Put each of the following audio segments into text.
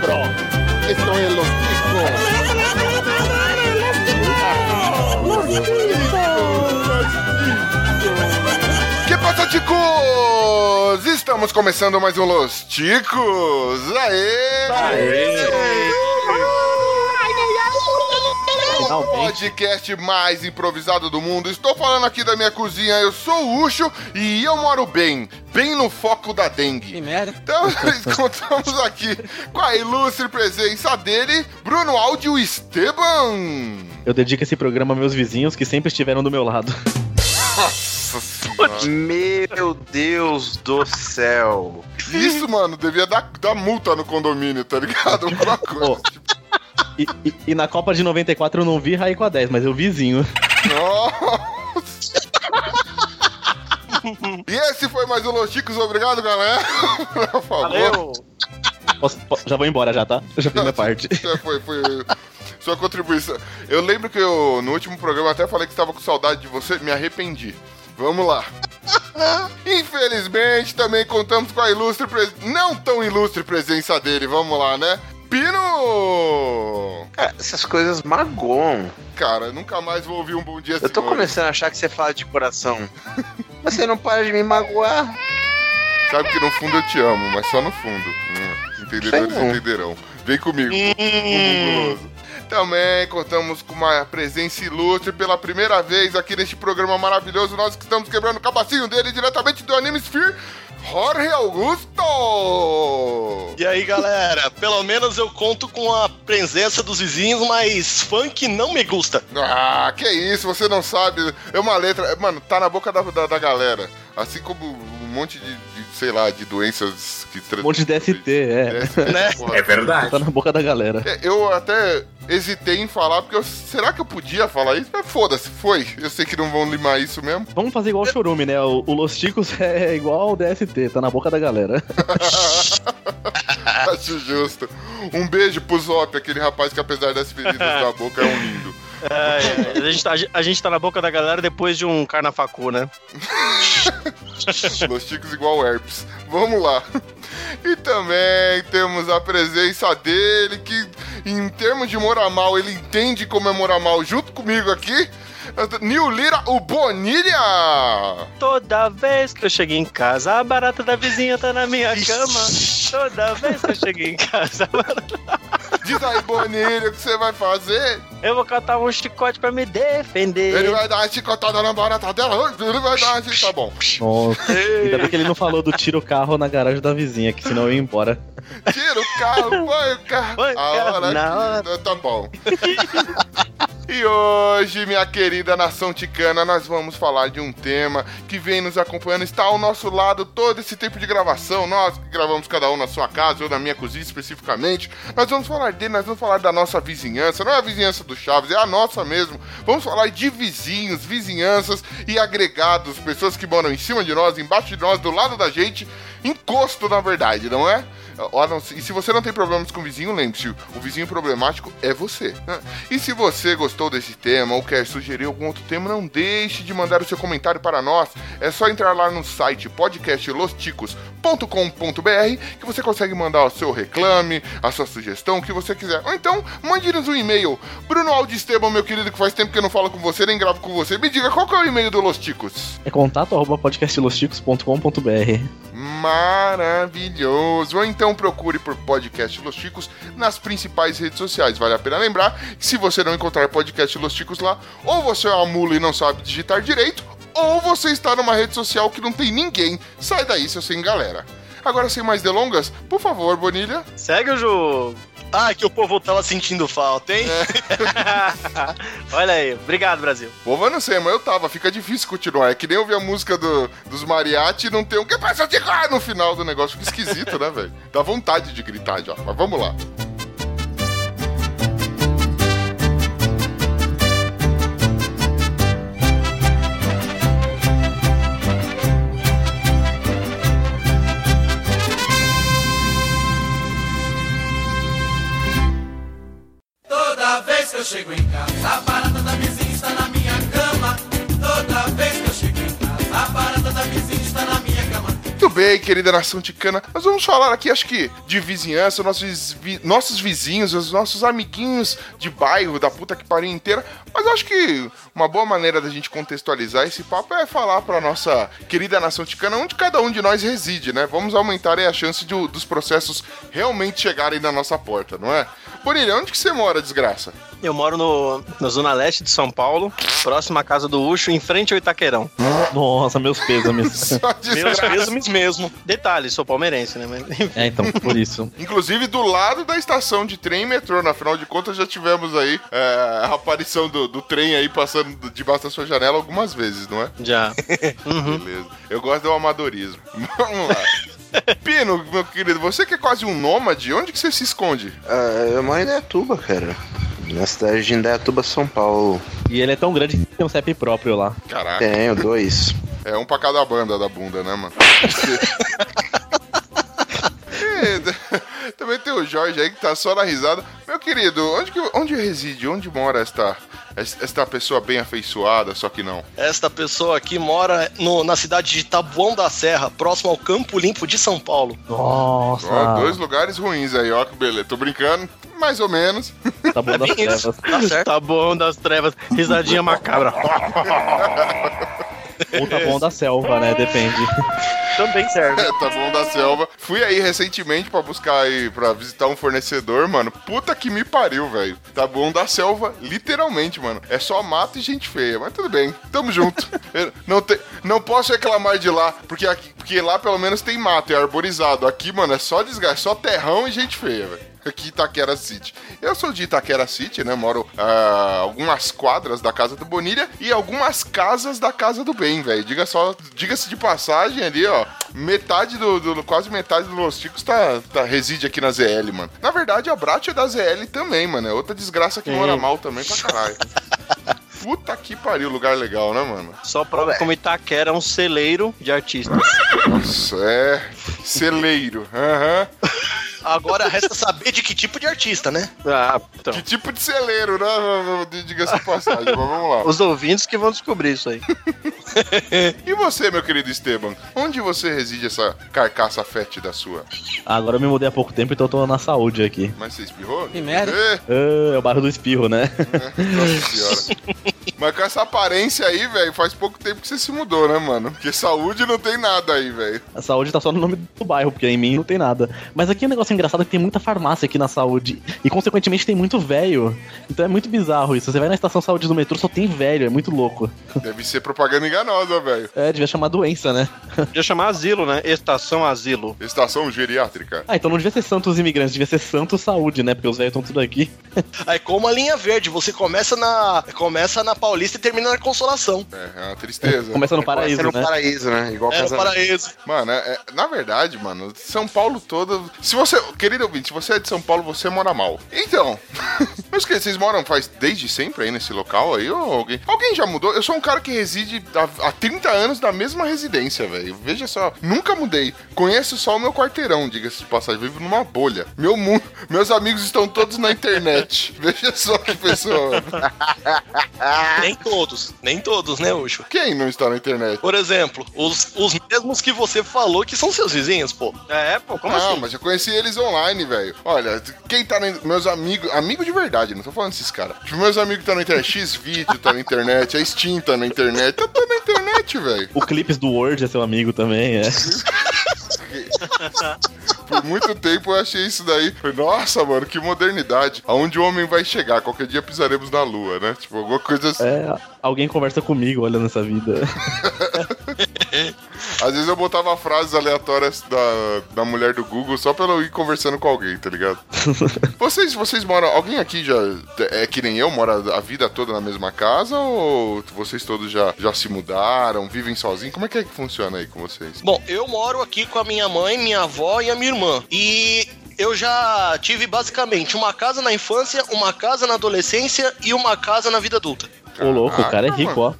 cabrón. Esto es Los Que passa, ticos? Estamos começando mais um Los Ticos. Aê! O podcast mais improvisado do mundo. Estou falando aqui da minha cozinha. Eu sou o Ucho e eu moro bem, bem no foco da dengue. Que merda. Então, contamos aqui com a ilustre presença dele, Bruno Áudio Esteban. Eu dedico esse programa a meus vizinhos que sempre estiveram do meu lado. Nossa senhora. Meu Deus do céu. Isso, mano, devia dar, dar multa no condomínio, tá ligado? Alguma coisa. Ô. E, e- e na Copa de 94 eu não vi Raí com a 10, mas eu vizinho. Nossa. E esse foi mais um Los Chicos, obrigado, galera. Por favor. Valeu. Posso- po- já vou embora já, tá? Eu já fiz minha parte. É, foi, foi sua contribuição. Eu lembro que eu, no último programa, até falei que estava com saudade de você, me arrependi. Vamos lá. Infelizmente, também contamos com a ilustre, pres- não tão ilustre presença dele. Vamos lá, né? Pino! Cara, essas coisas magoam. Cara, nunca mais vou ouvir um bom dia Eu tô Senhores. começando a achar que você fala de coração. Mas você não para de me magoar. Sabe que no fundo eu te amo, mas só no fundo. Hum, entendedores Sei entenderão. Vem comigo, guloso. Também contamos com uma presença ilustre pela primeira vez aqui neste programa maravilhoso. Nós que estamos quebrando o cabacinho dele diretamente do Anime Sphere, Jorge Augusto! E aí, galera, pelo menos eu conto com a presença dos vizinhos, mas funk não me gusta. Ah, que isso, você não sabe. É uma letra. Mano, tá na boca da, da, da galera. Assim como um monte de, de, sei lá, de doenças que Um monte de DST, é. Né? É verdade. Tá na boca da galera. É, Eu até hesitei em falar, porque eu, será que eu podia falar isso? Mas foda-se, foi. Eu sei que não vão limar isso mesmo. Vamos fazer igual o Chorume, né? O, o Los Ticos é igual ao DST, tá na boca da galera. Acho justo. Um beijo pro Zop, aquele rapaz que apesar das feridas da boca é um lindo. É, a, gente tá, a gente tá na boca da galera depois de um carnafacu, né? Los Ticos igual herpes. Vamos lá. E também temos a presença dele, que em termos de moramal, ele entende como é moramal junto comigo aqui. Nil Lira, o Bonilha! Toda vez que eu cheguei em casa, a barata da vizinha tá na minha cama. Toda vez que eu cheguei em casa, a barata- Diz aí, Bonilha, o que você vai fazer? eu vou catar um chicote pra me defender. Ele vai dar uma chicotada na barata dela, ele vai dar uma chicotada. Tá bom. Nossa. Ainda bem que ele não falou do tira o carro na garagem da vizinha, que senão eu ia embora. Tira o carro, põe o carro. Põe o A carro hora na que- Tá bom. E hoje, minha querida nação ticana, nós vamos falar de um tema que vem nos acompanhando, está ao nosso lado todo esse tempo de gravação. Nós que gravamos cada um na sua casa, eu na minha cozinha especificamente. Nós vamos falar dele, nós vamos falar da nossa vizinhança, não é a vizinhança do Chaves, é a nossa mesmo. Vamos falar de vizinhos, vizinhanças e agregados, pessoas que moram em cima de nós, embaixo de nós, do lado da gente, encosto na verdade, não é? Não, e se você não tem problemas com o vizinho, lembre-se, o vizinho problemático é você. E se você gostou desse tema ou quer sugerir algum outro tema, não deixe de mandar o seu comentário para nós. É só entrar lá no site podcastlosticos.com.br que você consegue mandar o seu reclame, a sua sugestão, o que você quiser. Ou então, mande-nos um e-mail. Bruno Aldi Esteban, meu querido, que faz tempo que eu não falo com você, nem gravo com você. Me diga qual que é o e-mail do Los Ticos. É contato podcastlosticos.com.br. maravilhoso. Ou então procure por Podcast Los Chicos nas principais redes sociais. Vale a pena lembrar que se você não encontrar Podcast Los Chicos lá, ou você é uma mula e não sabe digitar direito, ou você está numa rede social que não tem ninguém. Sai daí, seu sem galera. Agora, sem mais delongas, por favor, Bonilha. Segue o jogo. Ah, que o povo tava sentindo falta, hein? Olha aí. Obrigado, Brasil. Povo, eu não sei, mas eu tava. Fica difícil continuar. É que nem ouvir a música do- dos mariachi e não ter um que passa de no final do negócio. Fica esquisito, né, velho? Dá vontade de gritar já. Mas vamos lá. Eu chego em casa, a barata da vizinha está na bem, querida nação ticana. Nós vamos falar aqui, acho que, de vizinhança, nossos, vi- nossos vizinhos, os nossos amiguinhos de bairro, da puta que pariu inteira. Mas acho que uma boa maneira da gente contextualizar esse papo é falar pra nossa querida nação ticana onde cada um de nós reside, né? Vamos aumentar aí a chance de dos processos realmente chegarem na nossa porta, não é? Bonilha, onde que você mora, desgraça? Eu moro no, na zona leste de São Paulo, próximo à casa do Ucho, em frente ao Itaquerão. Nossa, meus pêsames. Meus desgraça. mesmos mesmo. Detalhe, sou palmeirense, né? Mas. É, então, por isso. Inclusive do lado da estação de trem e metrô, né? afinal de contas já tivemos aí é, a aparição do, do trem aí passando debaixo da sua janela algumas vezes, não é? Já. Uhum. Beleza. Eu gosto do amadorismo. Vamos lá. Pino, meu querido, você que é quase um nômade, onde que você se esconde? Ah, eu moro em Indaiatuba, cara. Na cidade de Indaiatuba, São Paulo. E ele é tão grande que tem um CEP próprio lá. Caraca, Tenho dois. É um pra cada banda da bunda, né, mano? E, Também tem o Jorge aí que tá só na risada. Meu querido, onde, que, onde reside, onde mora esta, esta pessoa bem afeiçoada, só que não? Esta pessoa aqui mora no- na cidade de Tabuão da Serra, próximo ao Campo Limpo de São Paulo. Nossa. Ó, dois lugares ruins aí, ó, que beleza. Tô brincando, mais ou menos. Tá bom das isso, trevas. tá certo. Tá bom das trevas. Risadinha macabra. Ou tá bom da selva, né? Depende. Também serve. É, tá bom da selva. Fui aí recentemente pra buscar aí, pra visitar um fornecedor, mano. Puta que me pariu, velho. Tá bom da selva, literalmente, mano. É só mato e gente feia, mas tudo bem. Tamo junto. Não, te, não posso reclamar de lá, porque, aqui, porque lá pelo menos tem mato, é arborizado. Aqui, mano, é só desgaste, só terrão e gente feia, velho. Aqui em Itaquera City. Eu sou de Itaquera City, né? Moro ah, algumas quadras da casa do Bonilha e algumas casas da casa do bem, velho. Diga só, diga-se de passagem ali, ó. Metade do, do- quase metade do Los Ticos tá, tá- reside aqui na ZL, mano. Na verdade, a Brat é da ZL também, mano. É outra desgraça que mora mal também pra caralho. Puta que pariu, lugar legal, né, mano? Só prova como Itaquera é um celeiro de artistas. Nossa, é. Celeiro. Aham. Agora resta saber de que tipo de artista, né? Ah, então. Que tipo de celeiro, né? Diga-se passagem, mas vamos lá. Os ouvintes que vão descobrir isso aí. E você, meu querido Esteban? Onde você reside essa carcaça fétida sua? Agora eu me mudei há pouco tempo, então eu tô na saúde aqui. Mas você espirrou? Que merda. É, é o bairro do espirro, né? nossa senhora. Mas com essa aparência aí, velho, faz pouco tempo que você se mudou, né, mano? Porque saúde não tem nada aí, velho. A saúde tá só no nome do bairro, porque em mim não tem nada. Mas aqui é um negócio engraçado que tem muita farmácia aqui na saúde. E consequentemente tem muito velho. Então é muito bizarro isso. Você vai na estação saúde do metrô, só tem velho, é muito louco. Deve ser propaganda enganosa, velho. É, devia chamar doença, né? Podia chamar asilo, né? Estação asilo. Estação geriátrica. Ah, então não devia ser Santos Imigrantes, devia ser Santos Saúde, né? Porque os velhos estão tudo aqui. Aí como a linha verde, você começa na começa na Paulista e termina na Consolação. É, é uma tristeza. Começa no paraíso, no né? paraíso, né? Igual É no paraíso. Mano, é- é- na verdade, mano, São Paulo todo. Se você. Querido ouvinte, se você é de São Paulo, você mora mal. Então. Mas que vocês moram faz desde sempre aí nesse local aí? Ou alguém. Alguém já mudou? Eu sou um cara que reside há, há 30 anos na mesma residência, velho. Veja só, nunca mudei. Conheço só o meu quarteirão, diga-se de passagem. Vivo numa bolha. Meu mundo. Meus amigos estão todos na internet. Veja só que pessoa. Nem todos, nem todos, né, Ucho? Quem não está na internet? Por exemplo, os, os mesmos que você falou que são seus vizinhos, pô. É, pô, como não, assim? mas eu conheci eles online, velho. Olha, quem tá na, meus amigos, amigo de verdade, não tô falando desses caras. Tipo, meus amigos tá na internet, X-Vídeo tá na internet, a Steam tá na internet, tá tudo na internet, velho. O Clipes do Word é seu amigo também, é. Por muito tempo eu achei isso daí. Nossa, mano, que modernidade. Aonde o homem vai chegar? Qualquer dia pisaremos na lua, né? Tipo, alguma coisa assim. É, alguém conversa comigo olhando essa vida. Às vezes eu botava frases aleatórias da, da mulher do Google só pra eu ir conversando com alguém, tá ligado? vocês, vocês moram. Alguém aqui já é que nem eu, mora a vida toda na mesma casa? Ou vocês todos já, já se mudaram, vivem sozinhos? Como é que é que funciona aí com vocês? Bom, eu moro aqui com a minha mãe, minha avó e a minha irmã. E eu já tive basicamente uma casa na infância, uma casa na adolescência e uma casa na vida adulta. Ô, louco, o cara é rico, ó.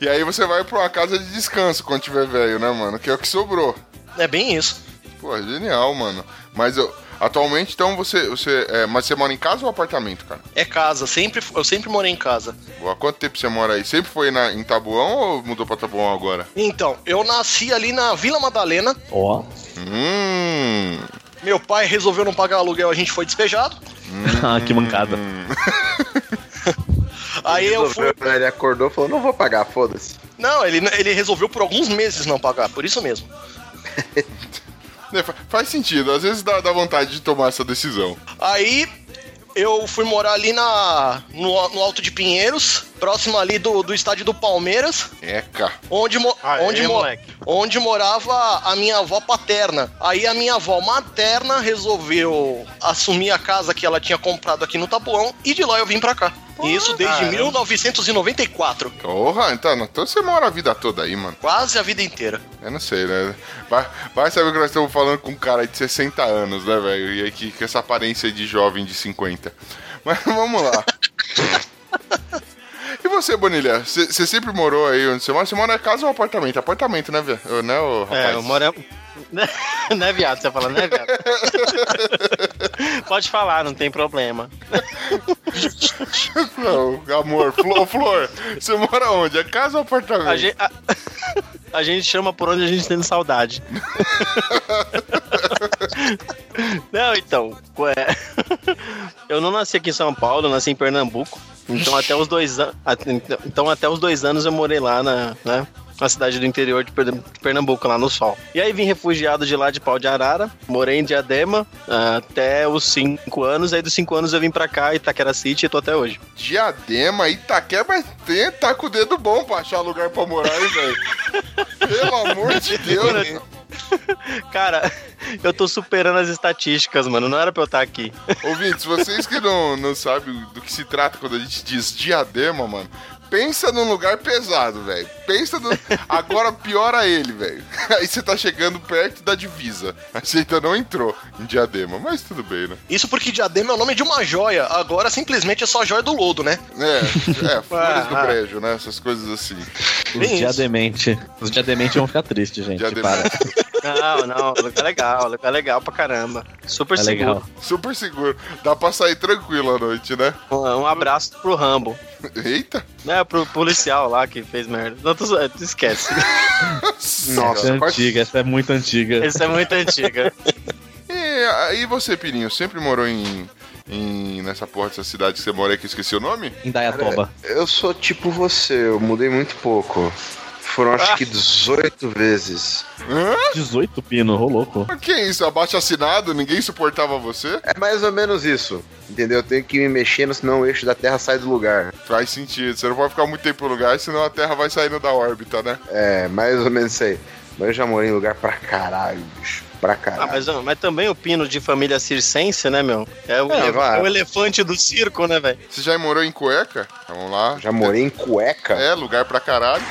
E aí você vai pra uma casa de descanso quando tiver velho, né, mano? Que é o que sobrou. É bem isso. Pô, genial, mano. Mas eu. Atualmente, então, você. você é, mas você mora em casa ou apartamento, cara? É casa, sempre, eu sempre morei em casa. Há quanto tempo você mora aí? Sempre foi na, em Tabuão ou mudou pra Tabuão agora? Então, eu nasci ali na Vila Madalena. Ó. Hum. Meu pai resolveu não pagar aluguel, a gente foi despejado. Ah, que mancada. Aí eu fui. Resolveu, Ele acordou e falou: não vou pagar, foda-se. Não, ele, ele resolveu por alguns meses não pagar, por isso mesmo. É, fa- faz sentido, às vezes dá, dá vontade de tomar essa decisão. Aí eu fui morar ali na, no, no Alto de Pinheiros, próximo ali do, do estádio do Palmeiras, Eca. onde, mo- Aê, onde, mo- moleque. onde morava a minha avó paterna. Aí a minha avó materna resolveu assumir a casa que ela tinha comprado aqui no Tabuão e de lá eu vim pra cá. E Isso desde caramba. 1994, Porra, então, então você mora a vida toda aí, mano. quase a vida inteira. Eu não sei, né? Vai, vai saber que nós estamos falando com um cara de 60 anos, né, velho? E aí que, que essa aparência de jovem de 50. Mas vamos lá. E você, Bonilha? Você sempre morou aí onde você mora? Você mora em casa ou apartamento? Apartamento, né, velho? Né, ô, rapaz? É, eu moro. não é viado, você fala, não é viado. Pode falar, não tem problema. Não, amor, Flor, Flor, você mora onde? É casa ou apartamento? A gente, a, a gente chama por onde a gente tem saudade. Não, então, é, eu não nasci aqui em São Paulo, eu nasci em Pernambuco. Então até os dois anos, então até os dois anos eu morei lá na, né, na cidade do interior de Per- de Pernambuco, lá no Sol. E aí vim refugiado de lá de Pau de Arara, morei em Diadema ah, até os cinco anos. Aí dos cinco anos eu vim pra cá, Itaquera City, e tô até hoje. Diadema, Itaquera, mas tem, tá com o dedo bom pra achar lugar pra morar aí, velho. Pelo amor de Deus. hein? Cara, eu tô superando as estatísticas, mano. Não era pra eu estar aqui. Ouvintes, vocês que não, não sabem do que se trata quando a gente diz diadema, mano, pensa num lugar pesado, velho. Pensa no. Agora piora ele, velho. Aí você tá chegando perto da divisa. Aí você ainda não entrou em diadema, mas tudo bem, né? Isso porque Diadema é o nome de uma joia, agora simplesmente é só joia do lodo, né? É, é, flores do Ah. brejo, né? Essas coisas assim. Os Bem isso. diademente. Os diademente vão ficar tristes, gente. Diadema. Não, não, lugar legal, lugar legal pra caramba. Super É seguro. legal. Super seguro. Dá pra sair tranquilo à noite, né? Um, um abraço pro Rambo. Eita! Né, pro policial lá que fez merda. Não, tu, tu esquece. Essa Nossa, é quase- antiga, essa é muito antiga. Essa é muito antiga. E aí você, Pirinho, sempre morou em. em nessa porra dessa cidade que você mora aí que eu esqueci o nome? Em Dayatoba. Eu sou tipo você, eu mudei muito pouco. Foram acho que 18 vezes. Hã? 18 pino, ô louco. Mas que isso? Abaixo assinado? Ninguém suportava você? É mais ou menos isso. Entendeu? Eu tenho que me mexendo, senão o eixo da Terra sai do lugar. Faz sentido. Você não pode ficar muito tempo no lugar, senão a Terra vai saindo da órbita, né? É, mais ou menos isso aí. Mas eu já morei em lugar pra caralho, bicho. Pra Ah, caralho. mas, mas também o pino de família circense, né, meu? É o, É, é, vai. o elefante do circo, né, velho? Você já morou em cueca? Vamos lá. Já morei em cueca. É, lugar pra caralho.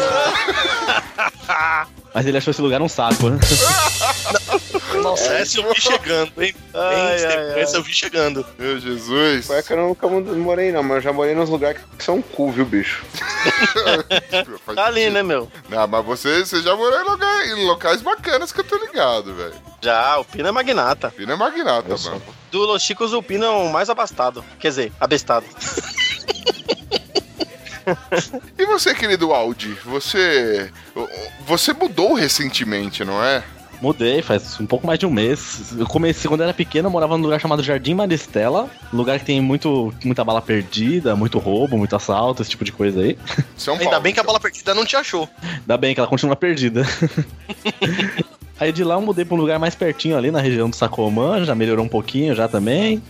Mas ele achou esse lugar um saco, né? Nossa, essa eu vi chegando, hein? Ai, Bem, ai, sequência eu vi chegando. Meu Jesus. Cueca eu nunca morei, não, mas eu já morei nos lugares que são cool, viu, bicho? Tá ali, né, meu? Não, mas você, você já morou em, lugar- em locais bacanas que eu tô ligado, velho. Já, o pino é magnata. Pino é magnata, Eu sou. mano. Do Los Chicos, o pino é o mais abastado. Quer dizer, abestado. E você, querido Audi, você. Você mudou recentemente, não é? Mudei faz um pouco mais de um mês. Eu comecei quando eu era pequeno, eu morava num lugar chamado Jardim Maristela. Lugar que tem muito, muita bala perdida, muito roubo, muito assalto, esse tipo de coisa aí. São Paulo. Ainda bem que a bola perdida não te achou. Ainda bem que ela continua perdida. Aí de lá eu mudei pra um lugar mais pertinho ali na região do Sacomã, já melhorou um pouquinho já também.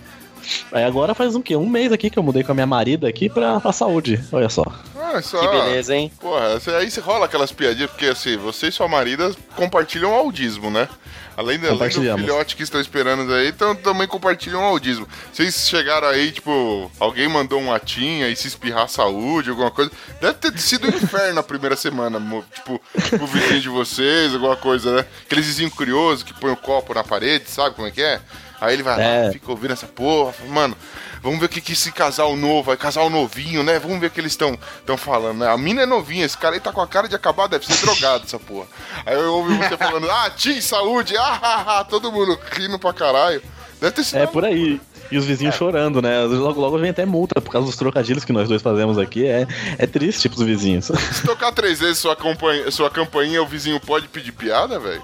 Aí agora faz um quê? Um mês aqui que eu mudei com a minha marida aqui pra, pra saúde. Olha só. Ah, só. Que beleza, hein? Porra, aí você rola aquelas piadinhas, porque assim, você e sua marida compartilham o audismo, né? Além, do- além do filhote que estão esperando aí, então também compartilham o audismo. Vocês chegaram aí, tipo, alguém mandou um atinha e se espirrar saúde, alguma coisa. Deve ter sido um inferno a primeira semana, tipo, o vizinho de vocês, alguma coisa, né? Aqueles vizinhos curiosos que põem o copo na parede, sabe como é que é? Aí ele vai lá, É. fica ouvindo essa porra, mano, vamos ver o que, que esse casal novo, vai casal novinho, né? Vamos ver o que eles estão falando, né? A mina é novinha, esse cara aí tá com a cara de acabar, deve ser drogado essa porra. Aí eu ouvi você falando, ah, Tim, saúde, ah, ah, ah, todo mundo rindo pra caralho. Deve ter sido É por aí. E os vizinhos chorando, né? Logo, logo vem até multa por causa dos trocadilhos que nós dois fazemos aqui. É, é triste pros vizinhos. Se tocar três vezes sua, campanha, sua campainha, o vizinho pode pedir piada, velho?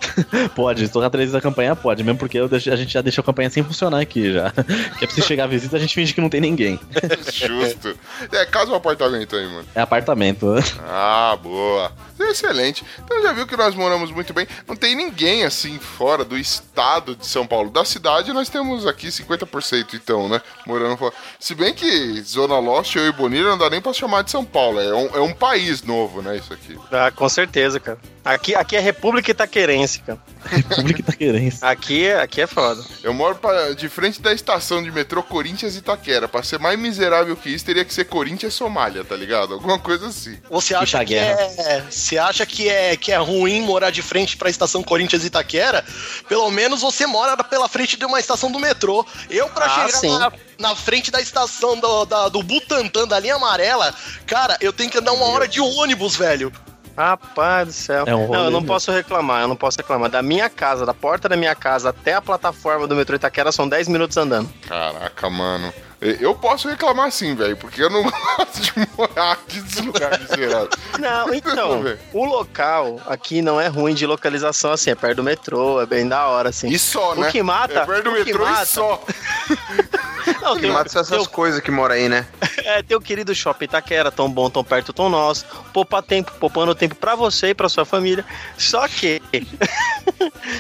pode, se tocar três vezes a campanha, pode. Mesmo porque deixo- a gente já deixou a campanha sem funcionar aqui já. Que é pra se chegar a visita, a gente finge que não tem ninguém. Justo. É, casa ou apartamento aí, mano? É apartamento. Ah, boa. Excelente. Então já viu que nós moramos muito bem. Não tem ninguém assim fora do estado de São Paulo. Da cidade nós temos aqui 50% então, né? Morando fora. Se bem que Zona Lost, eu e Bonilha não dá nem pra chamar de São Paulo. É um, é um país novo, né? Isso aqui. Ah, com certeza, cara. Aqui, aqui é República Itaquerense, cara. República Itaquerense. Aqui, é- aqui é foda. Eu moro pra- de frente da estação de metrô Corinthians e Itaquera. Pra ser mais miserável que isso, teria que ser Corinthians Somália, tá ligado? Alguma coisa assim. Você acha que é, você acha que é que é ruim morar de frente pra estação Corinthians e Itaquera? Pelo menos você mora pela frente de uma estação do metrô. Eu pra Ah, sim. na, na frente da estação do, da, do Butantã, da linha amarela, cara, eu tenho que andar uma hora de ônibus, velho. Rapaz do céu. É um não, eu não posso reclamar, eu não posso reclamar. Da minha casa, da porta da minha casa até a plataforma do metrô Itaquera são 10 minutos andando. Caraca, mano. E- Eu posso reclamar sim, velho, porque eu não gosto de morar aqui nesse lugar miserável. Não, então, o local aqui não é ruim de localização, assim, é perto do metrô, é bem da hora, assim. E só, O né? que mata- É perto do o que metrô e mata- só. Não, Que tem, mata são tem, essas coisas que moram aí, né? é, tem o querido Shopping Itaquera, tão bom, tão perto, tão nosso. Poupa tempo, poupando tempo pra você e pra sua família. Só que.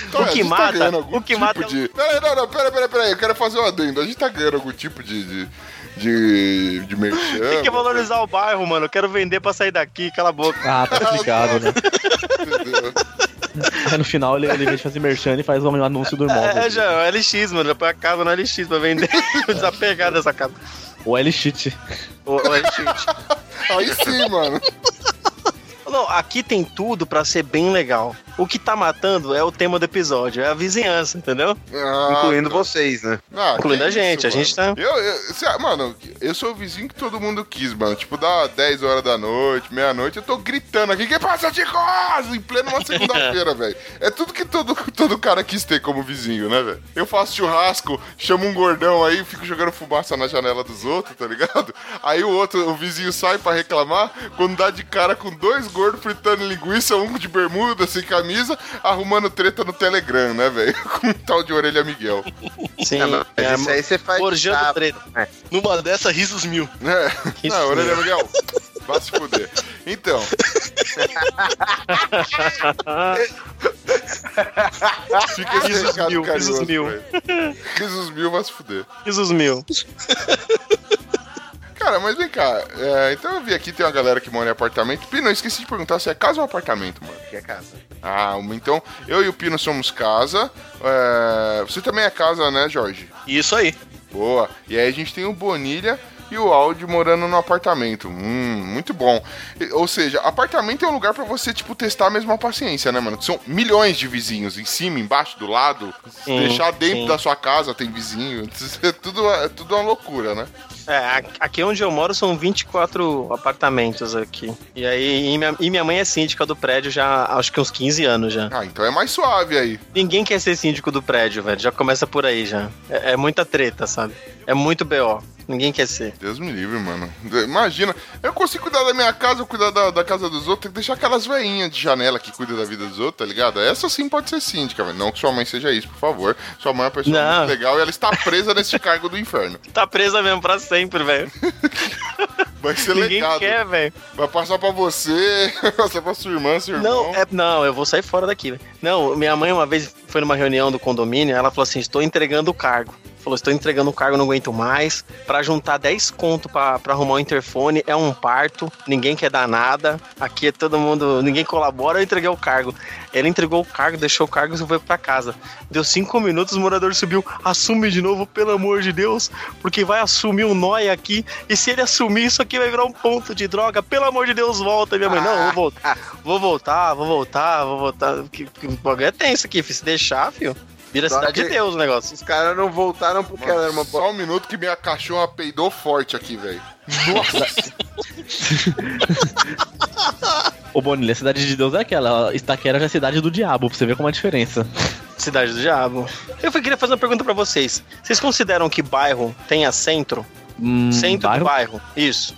Então, o a que tá mata. algum o que tipo mata. de... Peraí, não, não, peraí, peraí, peraí. Eu quero fazer um adendo. A gente tá ganhando algum tipo de... de... De, de merchan. Tem que valorizar o bairro, mano. Eu quero vender pra sair daqui, cala a boca. Ah, tá explicado, né? entendeu? Aí no final ele, ele vem fazer merchan e faz um anúncio do imóvel. É, já, é o LX, mano. Põe a casa no LX pra vender. Desapegar dessa casa. O L-Shit. O, o LX. Aí sim, mano. Não, aqui tem tudo pra ser bem legal. O que tá matando é o tema do episódio, é a vizinhança, entendeu? Ah, Incluindo vocês, né? Ah, Incluindo a gente, a mano. gente tá- Eu, eu, cê- mano, eu sou o vizinho que todo mundo quis, mano. Tipo, dá 10 horas da noite, meia-noite, eu tô gritando aqui, que passa, Chicos? Em pleno uma segunda-feira, velho. É tudo que todo, todo cara quis ter como vizinho, né, velho? Eu faço churrasco, chamo um gordão aí, fico jogando fumaça na janela dos outros, tá ligado? Aí o outro, o vizinho sai pra reclamar, quando dá de cara com dois gordos fritando linguiça, um de bermuda, sem camisa, arrumando treta no Telegram, né, velho? Com um tal de orelha Miguel. Sim, É, mas é, isso aí você faz. forjando tá, treta. Numa dessa, risos mil. É. Isso Não, orelha mesmo. Miguel, vai se fuder. Então. Fica esse Risos mil, carinhoso, risos mil. Risos mil, vai se fuder. Risos mil. Cara, mas vem cá. é, então eu vi aqui, tem uma galera que mora em apartamento. Pino, eu esqueci de perguntar se é casa ou apartamento, mano. Que é casa. Ah, então eu e o Pino somos casa. é, você também é casa, né, Jorge? Isso aí. Boa. E aí a gente tem o Bonilha e o Audi morando no apartamento. Hum, muito bom. Ou seja, apartamento é um lugar pra você, tipo, testar mesmo a paciência, né, mano? São milhões de vizinhos, em cima, embaixo, do lado. Sim, deixar dentro sim. da sua casa tem vizinho. É tudo, é tudo uma loucura, né? É, aqui onde eu moro são 24 apartamentos aqui. E aí, e minha, e minha mãe é síndica do prédio já acho que uns 15 anos já. Ah, então é mais suave aí. Ninguém quer ser síndico do prédio, velho. Já começa por aí já. É, é muita treta, sabe? É muito BO. Ninguém quer ser. Deus me livre, mano. Imagina, eu consigo cuidar da minha casa, cuidar da, da casa dos outros, tem que deixar aquelas veinhas de janela que cuidam da vida dos outros, tá ligado? Essa sim pode ser síndica, velho. Não que sua mãe seja isso, por favor. Sua mãe é uma pessoa Não. muito legal e ela está presa nesse cargo do inferno. Tá presa mesmo pra sempre, velho. Vai ser Ninguém legado. quer, velho. Vai passar pra você, vai passar pra sua irmã, seu irmão. Não, é, não, eu vou sair fora daqui. velho. Não, minha mãe uma vez foi numa reunião do condomínio, ela falou assim: estou entregando o cargo. Falou, estou entregando o cargo, não aguento mais. Pra juntar 10 conto pra arrumar o interfone é um parto, ninguém quer dar nada. Aqui é todo mundo, ninguém colabora, eu entreguei o cargo. Ela entregou o cargo, deixou o cargo e foi pra casa. Deu cinco minutos, o morador subiu. Assume de novo, pelo amor de Deus, porque vai assumir um nóia aqui. E se ele assumir, isso aqui vai virar um ponto de droga. Pelo amor de Deus, volta. Minha mãe, não, vou voltar. Vou voltar, vou voltar, vou voltar. Que, que, o bagulho é tenso aqui, filho. Se deixar, filho. Vira Só cidade de Deus o negócio. Os caras não voltaram porque ela era uma Só um minuto que minha cachorra peidou forte aqui, velho. Ô, Bonilha, a cidade de Deus é aquela. Itaquera já é a cidade do diabo, pra você ver como é a diferença. Cidade do Diabo. Eu queria fazer uma pergunta pra vocês. Vocês consideram que bairro tenha centro? Hum, centro bairro? do bairro. Isso.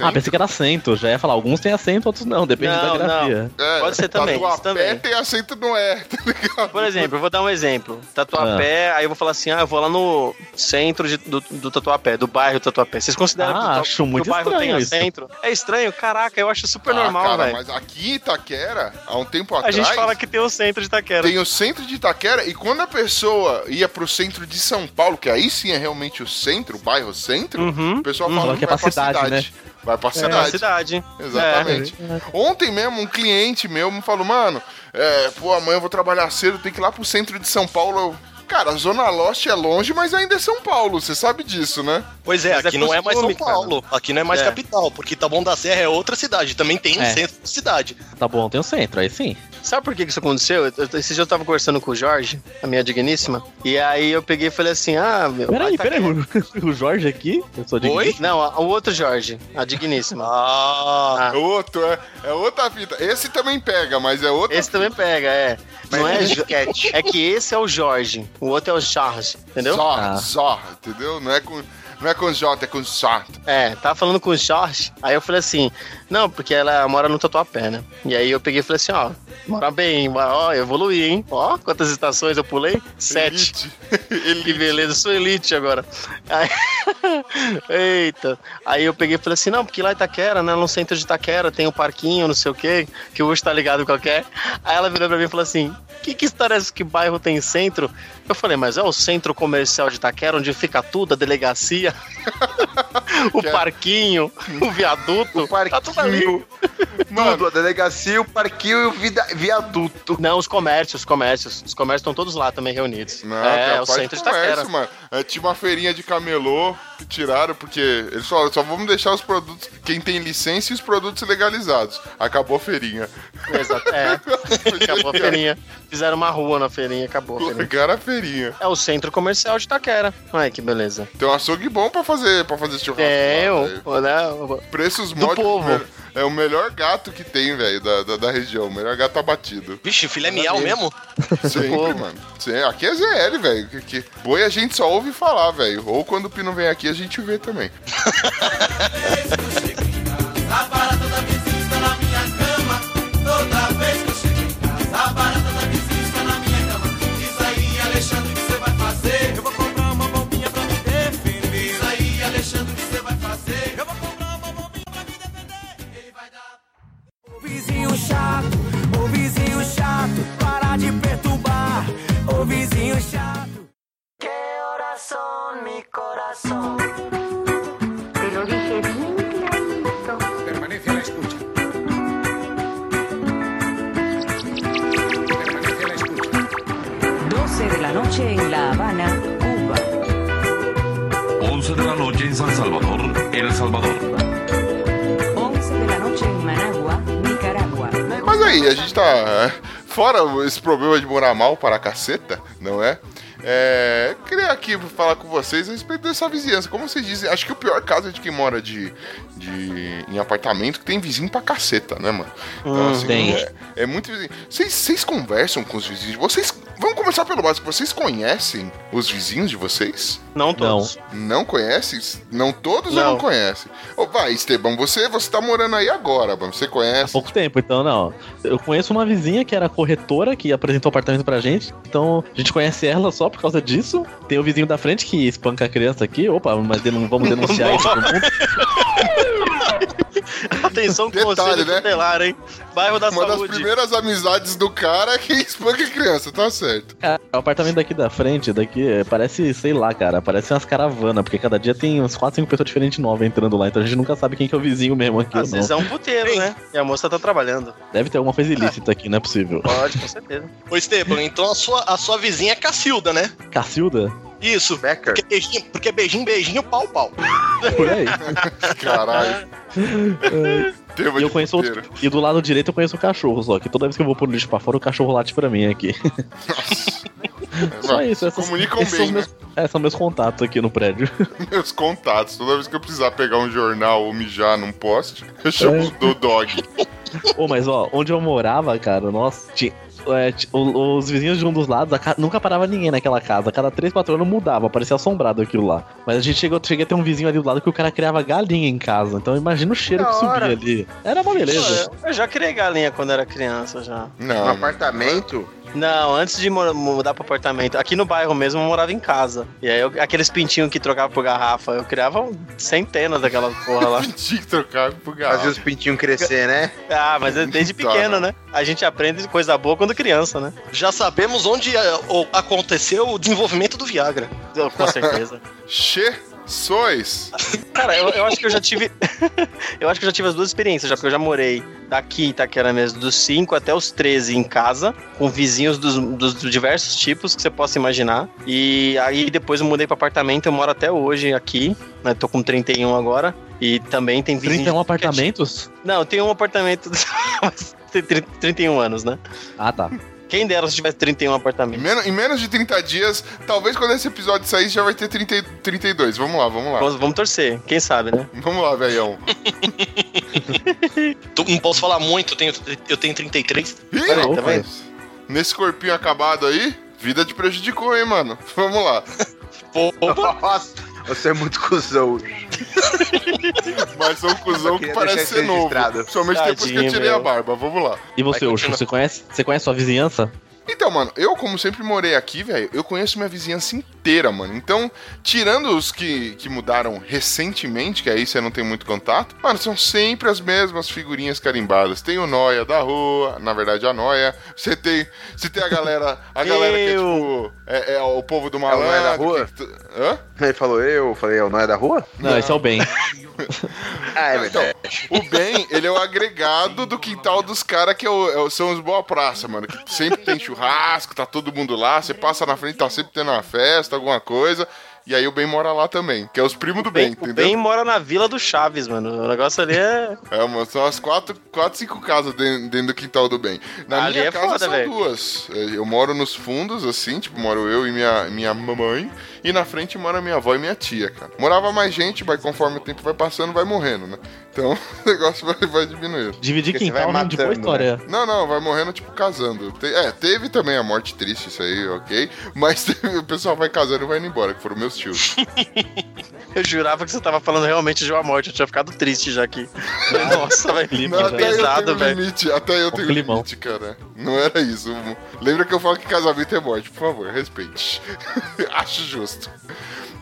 Ah, pensei que era acento. Já ia falar, alguns têm acento, outros não. Depende Não, da grafia. É, Pode ser também, Tatuapé também. tem acento no é, tá ligado? Por exemplo, eu vou dar um exemplo. Tatuapé, aí eu vou falar assim, ah, eu vou lá no centro de- do, do Tatuapé, do bairro Tatuapé. Vocês consideram Ah, que, acho que muito o bairro estranho tenha isso. centro? É estranho? Caraca, eu acho super Ah, normal, cara, velho. mas aqui em Itaquera, há um tempo A atrás, gente fala que tem o centro de Itaquera. tem o centro de Itaquera e quando a pessoa ia pro centro de São Paulo, que aí sim é realmente o centro, o bairro centro, Uhum. o pessoal Uhum. fala que é vai pra cidade, cidade. Vai pra É, cidade. cidade. Exatamente. Ontem mesmo, um cliente meu me falou, mano, é, pô, amanhã eu vou trabalhar cedo, tem que ir lá pro centro de São Paulo. Eu, Cara, a Zona Leste é longe, mas ainda é São Paulo, você sabe disso, né? Pois é, Mas é aqui não é mais São cara. Paulo. Aqui não é mais É. capital, porque Taboão da Serra é outra cidade. Também tem um É. centro de cidade. Tá bom, tem o centro, aí sim. Sabe por que isso aconteceu? Eu- eu- Esse dia eu tava conversando com o Jorge, a minha digníssima, e aí eu peguei e falei assim, ah, meu... Peraí, Itaquera- peraí, o, Jorge aqui, eu sou Oi? Não, a- o outro Jorge, a digníssima. Ah, É outro, é, é outra fita. Esse também pega, mas é outra Esse também pega, é. Não é, é é que esse é o Jorge, o outro é o Charles, entendeu? Zorra, Ah. zorra, entendeu? Não é com, não é com J, é com J. É, tava falando com o Jorge, aí eu falei assim, não, porque ela mora no Tatuapé, né? E aí eu peguei e falei assim, ó, mora bem, ó, evoluí, hein? Ó, quantas estações eu pulei? Sete. Elite. Que beleza, sou elite agora. Aí- Eita. Aí eu peguei e falei assim: não, porque lá em Itaquera, né? No centro de Itaquera tem um parquinho, não sei o quê, que o Ucho tá ligado qualquer. Aí ela virou pra mim e falou assim: que, que história é essa que bairro tem centro? Eu falei, mas é o centro comercial de Itaquera, onde fica tudo, a delegacia, o Que é- parquinho, o viaduto. O Tá tudo ali. parquinho. Tudo, a delegacia, o parquinho e o vida- viaduto. Não, os comércios, os comércios. Os comércios estão todos lá também reunidos. Não, é, é o centro de comércio, mano. É, tinha uma feirinha de camelô que tiraram, porque eles falaram, só vamos deixar os produtos, quem tem licença e os produtos legalizados. Acabou a feirinha. Exato, é. Acabou a feirinha. Fizeram uma rua na feirinha, acabou. Largaram a feirinha. É o centro comercial de Itaquera. Ai, que beleza. Tem um açougue bom pra fazer, pra fazer churrasco É, lá, né, Preços do módicos. povo. velho. É o melhor gato que tem, velho, da, da, da região. O melhor gato abatido. vixe, filé miau mesmo? Sempre, povo. mano. Sim, aqui é ZL, velho. Que, que boi a gente só ouve falar, velho. Ou quando o Pino vem aqui, a gente vê também. para de perturbar, ô vizinho chato. Que horas son, mi corazón? Te lo dije bien clarito. Permanece a la escucha. Permanece a la escucha. 12 de la noche en La Habana, Cuba. 11 de la noche en San Salvador, El Salvador. 11 de la noche en Managua, Nicaragua. Mas aí, a gente tá. Fora esse problema de morar mal para a caceta, não é? É, queria aqui falar com vocês a respeito dessa vizinhança. Como vocês dizem, acho que o pior caso é de quem mora de, de em apartamento que tem vizinho pra caceta, né, mano? Então, assim, tem. É, é muito vizinho. Vocês conversam com os vizinhos? Vocês. Vamos começar pelo básico. Vocês conhecem os vizinhos de vocês? Não todos. Não conhecem? Não todos ou Não. não conhecem? Ô, vai, Esteban, você, você tá morando aí agora, mano. Você Há conhece? pouco tempo, então não. Eu conheço uma vizinha que era corretora, que apresentou o apartamento pra gente. Então a gente conhece ela só por causa disso. Tem o vizinho da frente que espanca a criança aqui. Opa, mas denun- vamos denunciar isso pro mundo. Atenção, Detalhe, conselho né? tutelar, hein? Bairro da Uma das saúde. primeiras amizades do cara é que espanca criança, tá certo. Cara, o apartamento daqui da frente, daqui, é, parece, sei lá, cara, parece umas caravanas, porque cada dia tem uns 4, 5 pessoas diferentes novas entrando lá, então a gente nunca sabe quem que é o vizinho mesmo aqui. Às ou vezes não. é um puteiro, né? E a moça tá trabalhando. Deve ter alguma coisa ilícita aqui, não é possível. Pode, com certeza. Ô, Esteban, então a sua, a sua vizinha é Cacilda, né? Cacilda? Isso. Becker. Porque beijinho, porque beijinho, beijinho, pau, pau. Por aí. Caralho. Tema E eu conheço outro. E do lado direito eu conheço o cachorro, só que toda vez que eu vou pôr lixo pra fora, o cachorro late pra mim aqui. Só isso. Essas, Comunicam esses bem, são, né? meus, é, são meus contatos aqui no prédio. Meus contatos. Toda vez que eu precisar pegar um jornal ou mijar num poste, eu chamo É. do dog. Ô, mas ó, onde eu morava, cara, nossa, tinha. É, os vizinhos de um dos lados, a ca- nunca parava ninguém naquela casa. Cada 3, 4 anos mudava, parecia assombrado aquilo lá. Mas a gente chegou, cheguei a ter um vizinho ali do lado que o cara criava galinha em casa. Então imagina o cheiro Da que subia hora. ali. Era uma beleza. Pô, Eu já criei galinha quando era criança já. Não. No apartamento? Não, antes de mudar pro apartamento. Aqui no bairro mesmo eu morava em casa. E aí eu- aqueles pintinhos que trocavam por garrafa, eu criava centenas daquela porra lá. Tinha que trocar por Fazia garrafa. os pintinhos crescer, né? Ah, mas é desde pequeno, não. né? A gente aprende coisa boa quando criança, né? Já sabemos onde é, o- aconteceu o desenvolvimento do Viagra. Com certeza. Che sois. Cara, eu, eu acho que eu já tive. eu acho que eu já tive as duas experiências, já, porque eu já morei daqui Itaquera mesmo, dos 5 até os 13 em casa, com vizinhos dos, dos diversos tipos que você possa imaginar. E aí depois eu mudei para apartamento, eu moro até hoje aqui, né? Tô com 31 agora. E também tem vizinhos. 31 apartamentos? Não, eu tenho um apartamento. mas tem 30 31 anos, né? Ah, tá. Quem dera se tivesse 31 Em apartamentos. menos, em menos de 30 dias, talvez quando esse episódio sair já vai ter 30, e- 32. Vamos lá, vamos lá. Vamos, vamos torcer, quem sabe, né? Vamos lá, velhão. Não posso falar muito, eu tenho, eu tenho 33. Ih, Olha aí, tá rapaz. vendo? Nesse corpinho acabado aí, vida te prejudicou, hein, mano. Vamos lá. Nossa, você é muito cuzão. Mas sou um cuzão que parece ser novo. Principalmente depois que eu tirei a meu. barba. Vamos lá. E você, Ucho, você conhece, você conhece sua vizinhança? Então, mano, eu, como sempre morei aqui, velho, eu conheço minha vizinhança inteira, mano. Então, tirando os que, que mudaram recentemente, que aí você não tem muito contato, mano, são sempre as mesmas figurinhas carimbadas. Tem o Noia da rua, na verdade, a Noia. Você tem, você tem a galera, a galera que é tipo, é, é o povo do malandro. Noia da rua? que- Hã? Ele falou eu, eu falei, eu não é da rua? Não, esse é o bem. Ah, é Então, verdade. o bem, ele é o agregado do quintal dos caras que é o- é o- são os boa praça, mano. Que sempre tem churrasco, tá todo mundo lá. Você passa na frente, tá sempre tendo uma festa, alguma coisa. E aí o bem mora lá também, que é os primos do bem, Bem, o entendeu? Ben mora na Vila do Chaves, mano. O negócio ali é. É, mano, são as quatro, quatro cinco casas dentro, dentro do quintal do bem. Na Ali minha é casa foda, são velho. duas. É, Eu moro nos fundos, assim, tipo, moro eu e minha, minha mamãe. E na frente mora minha avó e minha tia, cara. Morava mais gente, mas conforme o tempo vai passando, vai morrendo, né? Então o negócio vai, vai diminuindo. Dividir quintal vai boa matando, história. Não, não, vai morrendo, tipo, casando. Te- é, teve também a morte triste, isso aí, ok? Mas o pessoal vai casando e vai indo embora, que foram meus tios. Eu jurava que você tava falando realmente de uma morte. Eu tinha ficado triste já aqui. Nossa, velho. Que pesado, velho. até eu tenho limite, cara. Não era isso. Lembra que eu falo que casamento é morte, por favor, respeite. Acho justo.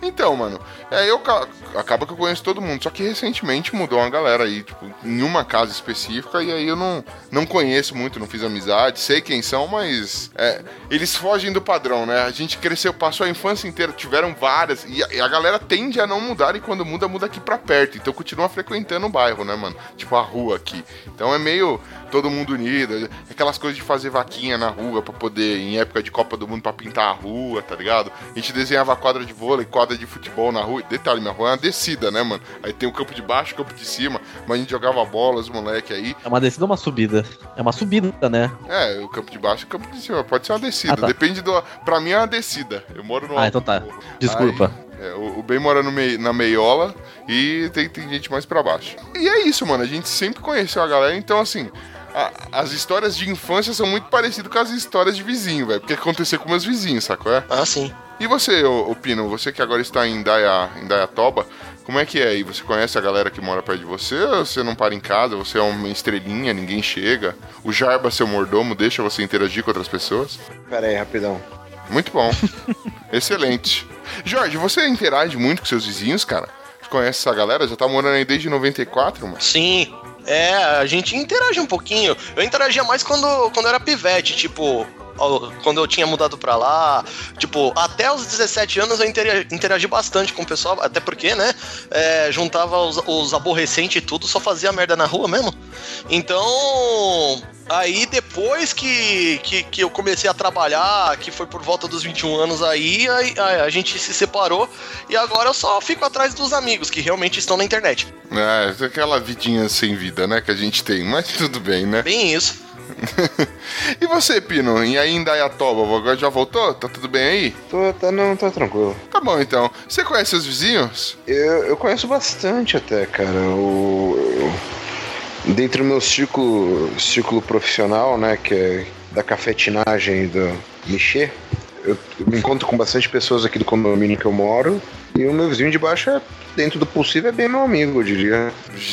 Então, mano, é, eu ca- acaba que eu conheço todo mundo, só que recentemente mudou uma galera aí, tipo, em uma casa específica, e aí eu não, não conheço muito, não fiz amizade, sei quem são, mas é, eles fogem do padrão, né? A gente cresceu, passou a infância inteira, tiveram várias, e a, e a galera tende a não mudar, e quando muda, muda aqui pra perto, então continua frequentando o bairro, né, mano? Tipo, a rua aqui. Então é meio todo mundo unido, aquelas coisas de fazer vaquinha na rua pra poder, em época de Copa do Mundo, pra pintar a rua, tá ligado? A gente desenhava quadra de vôlei, quadra de futebol na rua. Detalhe, minha rua é uma descida, né, mano? Aí tem o campo de baixo, o campo de cima, mas a gente jogava bola, os moleque aí. É uma descida ou uma subida? É uma subida, né? É, o campo de baixo e o campo de cima. Pode ser uma descida. Ah, tá. Depende do. Pra mim é uma descida. Eu moro no. Ah, então tá. Desculpa. Aí, é, o, o Ben mora no mei- na meiola e tem, tem gente mais pra baixo. E é isso, mano. A gente sempre conheceu a galera, então assim. A- as histórias de infância são muito parecidas com as histórias de vizinho, velho. Porque aconteceu com meus vizinhos, sacou? É? Ah, sim. E você, ô, ô Pino, você que agora está em, Daia, em Dayatoba, como é que é aí? Você conhece a galera que mora perto de você ou você não para em casa? Você é uma estrelinha, ninguém chega? O Jarba, seu mordomo, deixa você interagir com outras pessoas? Pera aí, rapidão. Muito bom. Excelente. Jorge, você interage muito com seus vizinhos, cara? Você conhece essa galera? Já tá morando aí desde 94, mano? Sim. É, a gente interage um pouquinho. Eu interagia mais quando, quando era pivete, tipo, quando eu tinha mudado pra lá. Tipo, até os 17 anos eu intera- interagi bastante com o pessoal, até porque, né? é, juntava os, os aborrecentes e tudo, só fazia merda na rua mesmo. Então. Aí depois que, que, que eu comecei a trabalhar, que foi por volta dos 21 anos aí, aí, aí a gente se separou e agora eu só fico atrás dos amigos que realmente estão na internet. É, aquela vidinha sem vida, né, que a gente tem, mas tudo bem, né? Bem isso. E você, Pino? E aí em agora já voltou? Tá tudo bem aí? Tô, tá, não, tá tranquilo. Tá bom então. Você conhece os vizinhos? Eu, eu conheço bastante até, cara. O, eu- dentro do meu círculo, círculo profissional, né, que é da cafetinagem e do Michê, eu, eu me encontro com bastante pessoas aqui do condomínio que eu moro. E o meu vizinho de baixo, é, dentro do possível, é bem meu amigo, eu diria.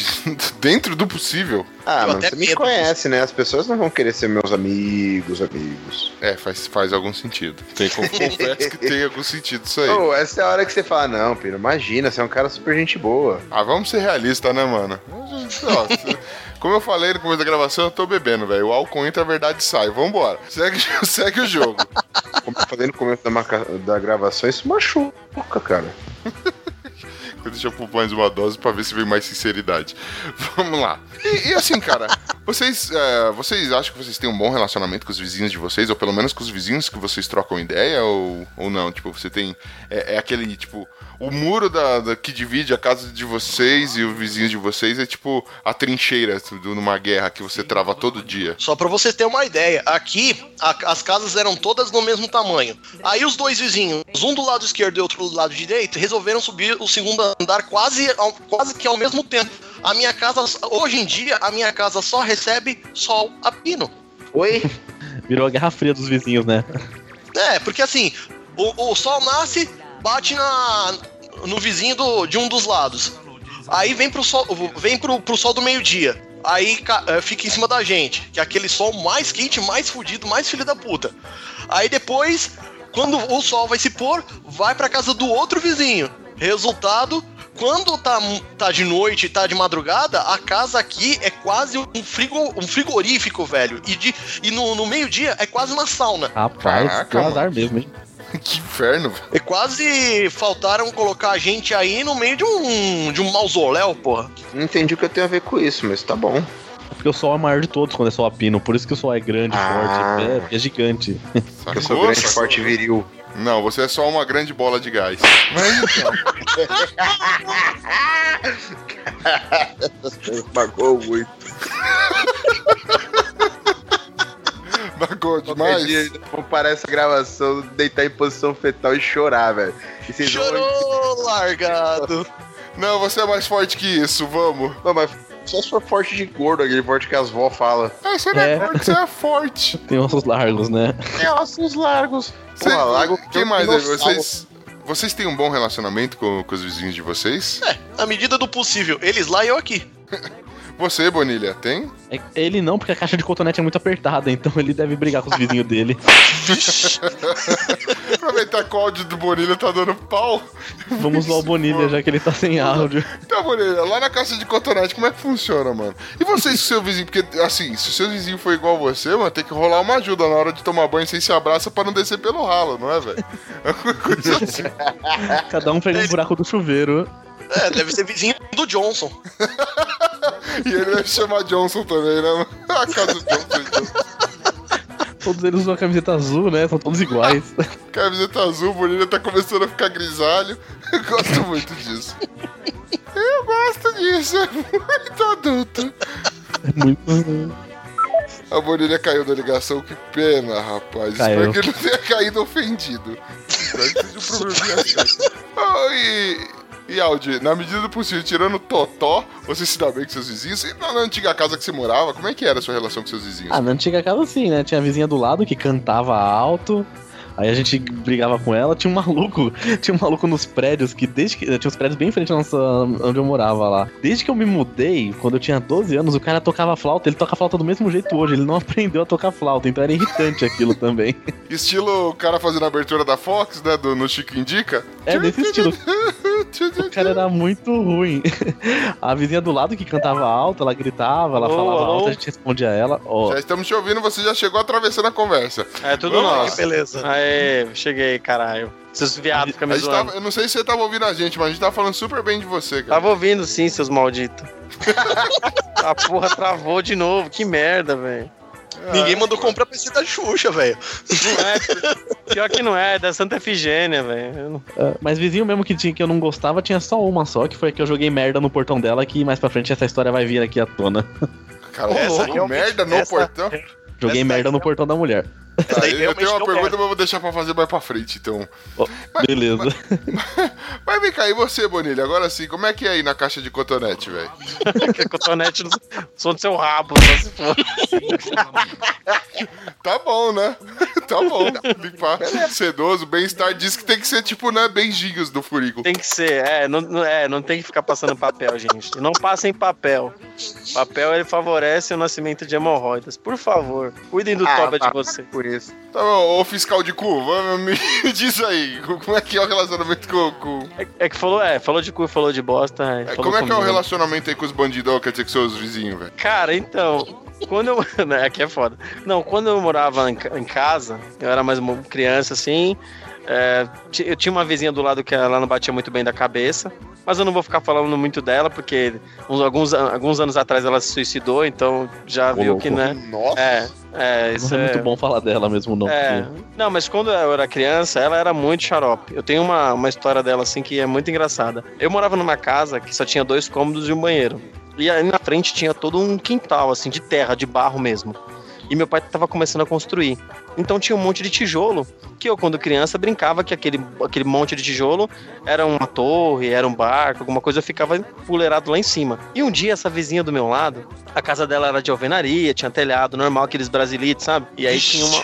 Dentro do possível? Ah, mas você me medo conhece, né? As pessoas não vão querer ser meus amigos, amigos. É, faz, faz algum sentido. Tem, confesso que tem algum sentido isso aí. Essa é a hora que você fala, não, Pino, imagina, você é um cara super gente boa. Ah, vamos ser realistas, né, mano? Se- como eu falei no começo da gravação, eu tô bebendo, velho. O álcool entra, a verdade sai. Vambora. Segue, segue o jogo. Como eu falei no começo da, marca- da gravação, isso machuca, cara. Deixa eu pôr mais uma dose pra ver se vem mais sinceridade. Vamos lá. E, e assim, cara, vocês, é, vocês acham que vocês têm um bom relacionamento com os vizinhos de vocês? Ou pelo menos com os vizinhos que vocês trocam ideia? Ou, ou não? Tipo, você tem. É, é aquele, tipo. O muro da, da- que divide a casa de vocês e os vizinhos de vocês é tipo a trincheira do- numa guerra que você trava todo dia. Só pra vocês terem uma ideia, aqui a- as casas eram todas do mesmo tamanho. Aí os dois vizinhos, um do lado esquerdo e outro do lado direito, resolveram subir o segundo andar quase, ao- quase que ao mesmo tempo. A minha casa, hoje em dia, a minha casa só recebe sol a pino. Oi? Virou a Guerra Fria dos vizinhos, né? É, porque assim, o, o sol nasce, bate na, no vizinho do- de um dos lados. Aí vem pro sol, vem pro, pro sol do meio-dia. Aí eh, fica em cima da gente, que é aquele sol mais quente, mais fudido, mais filho da puta. Aí depois, quando o sol vai se pôr, vai pra casa do outro vizinho. Resultado, quando tá, tá de noite e tá de madrugada, a casa aqui é quase um, frigo, um frigorífico, velho. E, de, e no, no meio-dia é quase uma sauna. Rapaz, Caraca, mano. azar mesmo, hein? que inferno, velho. E quase faltaram colocar a gente aí no meio de um, de um mausoléu, porra. Não entendi o que eu tenho a ver com isso, mas tá bom. Porque o sol é o maior de todos quando é sol a pino. Por isso que o sol é grande, Ah. forte, é, é gigante. Porque eu sou grande, Sacou? forte e viril. Não, você é só uma grande bola de gás. Mas então. Pagou muito. Bagou demais. dia, vamos parar essa gravação, deitar em posição fetal e chorar, velho. Vocês vão- Chorou, largado. Não, você é mais forte que isso, vamos. Não, mas só se for forte de gordo, aquele forte que as vó fala. Ah, você não é, É. forte, você é forte. Tem ossos largos, né? É, ossos largos. Você- Porra, largo Quem um mais? Vocês, vocês têm um bom relacionamento com, com os vizinhos de vocês? É, na medida do possível. Eles lá e eu aqui. Você, Bonilha, tem? É- Ele não, porque a caixa de cotonete é muito apertada, então ele deve brigar com os vizinhos dele. Aproveitar que o áudio do Bonilha tá dando pau. Vamos lá o Bonilha, já que ele tá sem áudio. Então, Bonilha, lá na caixa de cotonete, como é que funciona, mano? E vocês com seu vizinho? Porque, assim, se o seu vizinho for igual você, mano, tem que rolar uma ajuda na hora de tomar banho, vocês se abraçam pra não descer pelo ralo, não é, velho? É uma coisa assim. Cada um pega um buraco do chuveiro. É, deve ser vizinho do Johnson. E ele deve chamar Johnson também, né? A casa do Johnson. Todos eles usam a camiseta azul, né? São todos iguais. Camiseta azul, o Bonilha tá começando a ficar grisalho. Eu gosto muito disso. Eu gosto disso, é muito adulto. É muito. A Bonilha caiu da ligação, que pena, rapaz. Caiu. Espero que ele não tenha caído ofendido. Espero que seja um probleminha sério. Oh, e, e Aldi, na medida do possível, tirando o Totó, você se dá bem com seus vizinhos? E na, antiga casa que você morava, como é que era a sua relação com seus vizinhos? Ah, na antiga casa sim, né? Tinha a vizinha do lado que cantava alto. Aí a gente brigava com ela, tinha um maluco, tinha um maluco nos prédios que desde que. Tinha uns prédios bem em frente à nossa, onde eu morava lá. Desde que eu me mudei, quando eu tinha 12 anos, o cara tocava flauta, ele toca flauta do mesmo jeito hoje, ele não aprendeu a tocar flauta, então era irritante aquilo também. Estilo o cara fazendo a abertura da Fox, né? Do, no Chico Indica. É desse estilo. O cara era muito ruim. A vizinha do lado que cantava alto, ela gritava, ela Alô, falava alô? alto, a gente respondia a ela. Ó, Já estamos te ouvindo, você já chegou atravessando a conversa. É tudo Vamos nosso. beleza. Aê, cheguei, caralho. Esses viados ficam A me tava- eu não sei se você tava ouvindo a gente, mas a gente tava falando super bem de você, cara. Tava ouvindo sim, seus malditos. a porra travou de novo, que merda, velho. Ninguém mandou comprar PC da Xuxa, velho. É, pior que não é, é da Santa Efigênia, velho. Não- É, mas vizinho mesmo que, tinha, que eu não gostava tinha só uma só, que foi a que eu joguei merda no portão dela, que mais pra frente essa história vai vir aqui à tona. Cara, Essa merda no essa- portão. Joguei merda no portão da mulher. Tá, eu tenho uma pergunta, mas vou deixar pra fazer mais pra frente, então. Ó, beleza. Mas vem cá, e você, Bonilha? Agora sim, como é que é aí na caixa de cotonete, velho? Cotonete no som do seu rabo, só se for. Tá bom, né? tá bom. Limpar sedoso, bem-estar diz que tem que ser tipo, né, beijinhos do furico. Tem que ser, é não, não- é, não tem que ficar passando papel, gente. Não passem papel. Papel ele favorece o nascimento de hemorroidas. Por favor, cuidem do Ah, toba tá. de você. Por isso. Tá bom, ô fiscal de cu, vamos, me diz aí, como é que é o relacionamento com... com... É, é que falou, é, falou de cu, falou de bosta. é, É, falou como é que é o relacionamento aí com os bandidão, quer dizer, com seus vizinhos, velho? Cara, então, quando eu. né, Aqui é foda. Não, quando eu morava em casa, eu era mais uma criança assim. É, eu tinha uma vizinha do lado que ela não batia muito bem da cabeça. Mas eu não vou ficar falando muito dela, porque uns, alguns, alguns anos atrás ela se suicidou, então já Ô, viu que, louco. né? Nossa. É, é, isso Não é é. muito bom falar dela mesmo, não. É, porque- não, mas quando eu era criança, ela era muito xarope. Eu tenho uma, uma história dela, assim, que é muito engraçada. Eu morava numa casa que só tinha dois cômodos e um banheiro. E aí na frente tinha todo um quintal, assim, de terra, de barro mesmo. E meu pai tava começando a construir. Então tinha um monte de tijolo, que eu, quando criança, brincava que aquele, aquele monte de tijolo era uma torre, era um barco, alguma coisa, eu ficava empoleirado lá em cima. E um dia, essa vizinha do meu lado, a casa dela era de alvenaria, tinha telhado, normal, aqueles brasilites, sabe? E aí tinha uma.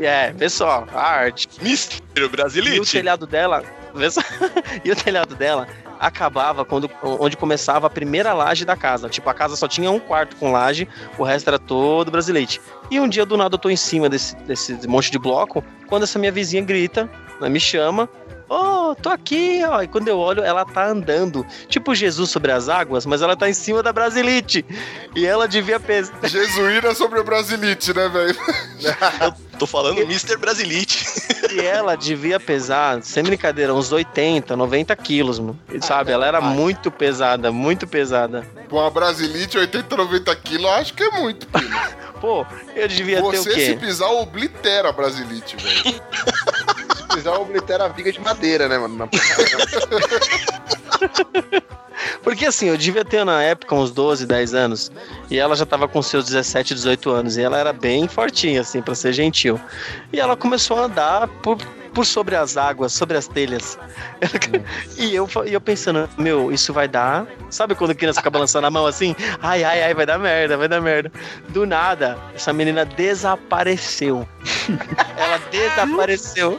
É, vê só, a arte. Mister E o telhado dela. e o telhado dela acabava quando, onde começava a primeira laje da casa. Tipo, a casa só tinha um quarto com laje, o resto era todo brasilite. E um dia do nada eu tô em cima desse, desse monte de bloco, quando essa minha vizinha grita, né, me chama. Ô, tô aqui, ó. E quando eu olho, ela tá andando. Tipo Jesus sobre as águas, mas ela tá em cima da Brasilite. E ela devia pesar. Jesuíra sobre o Brasilite, né, velho? Tô falando Mister Brasilite. E ela devia pesar, sem brincadeira, uns 80, 90 quilos, mano. E, Sabe? Ela era muito pesada, muito pesada. Pra uma Brasilite, 80, 90 quilos, eu acho que é muito, filho. Pô, eu devia ter o Você, se quê? pisar, oblitera a Brasilite, velho. Precisar, oblitera a viga de madeira, né, mano? Porque assim, eu devia ter na época uns 12, 10 anos. E ela já tava com seus 17, 18 anos. E ela era bem fortinha, assim, pra ser gentil. E ela começou a andar por, por sobre as águas, sobre as telhas. e, eu, e eu pensando, meu, isso vai dar. Sabe quando a criança fica balançando a mão assim? Ai, ai, ai, vai dar merda, vai dar merda. Do nada, essa menina desapareceu. ela desapareceu.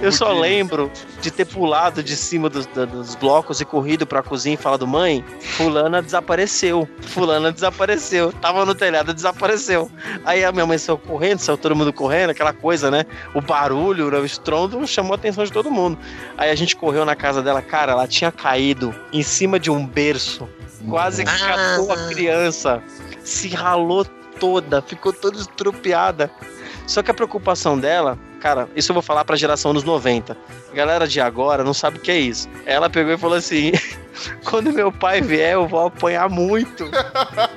Eu só lembro de ter pulado de cima dos, dos blocos e corrido pra cozinha e falado: mãe, Fulana desapareceu. Fulana desapareceu. Tava no telhado, desapareceu. Aí a minha mãe saiu correndo, saiu todo mundo correndo, aquela coisa, né? O barulho, o estrondo chamou a atenção de todo mundo. Aí a gente correu na casa dela, cara, ela tinha caído em cima de um berço. Quase que catou a criança. Se ralou toda, ficou toda estrupiada. Só que a preocupação dela, cara, isso eu vou falar pra geração dos 90. A galera de agora não sabe o que é isso. Ela pegou e falou assim: quando meu pai vier, eu vou apanhar muito.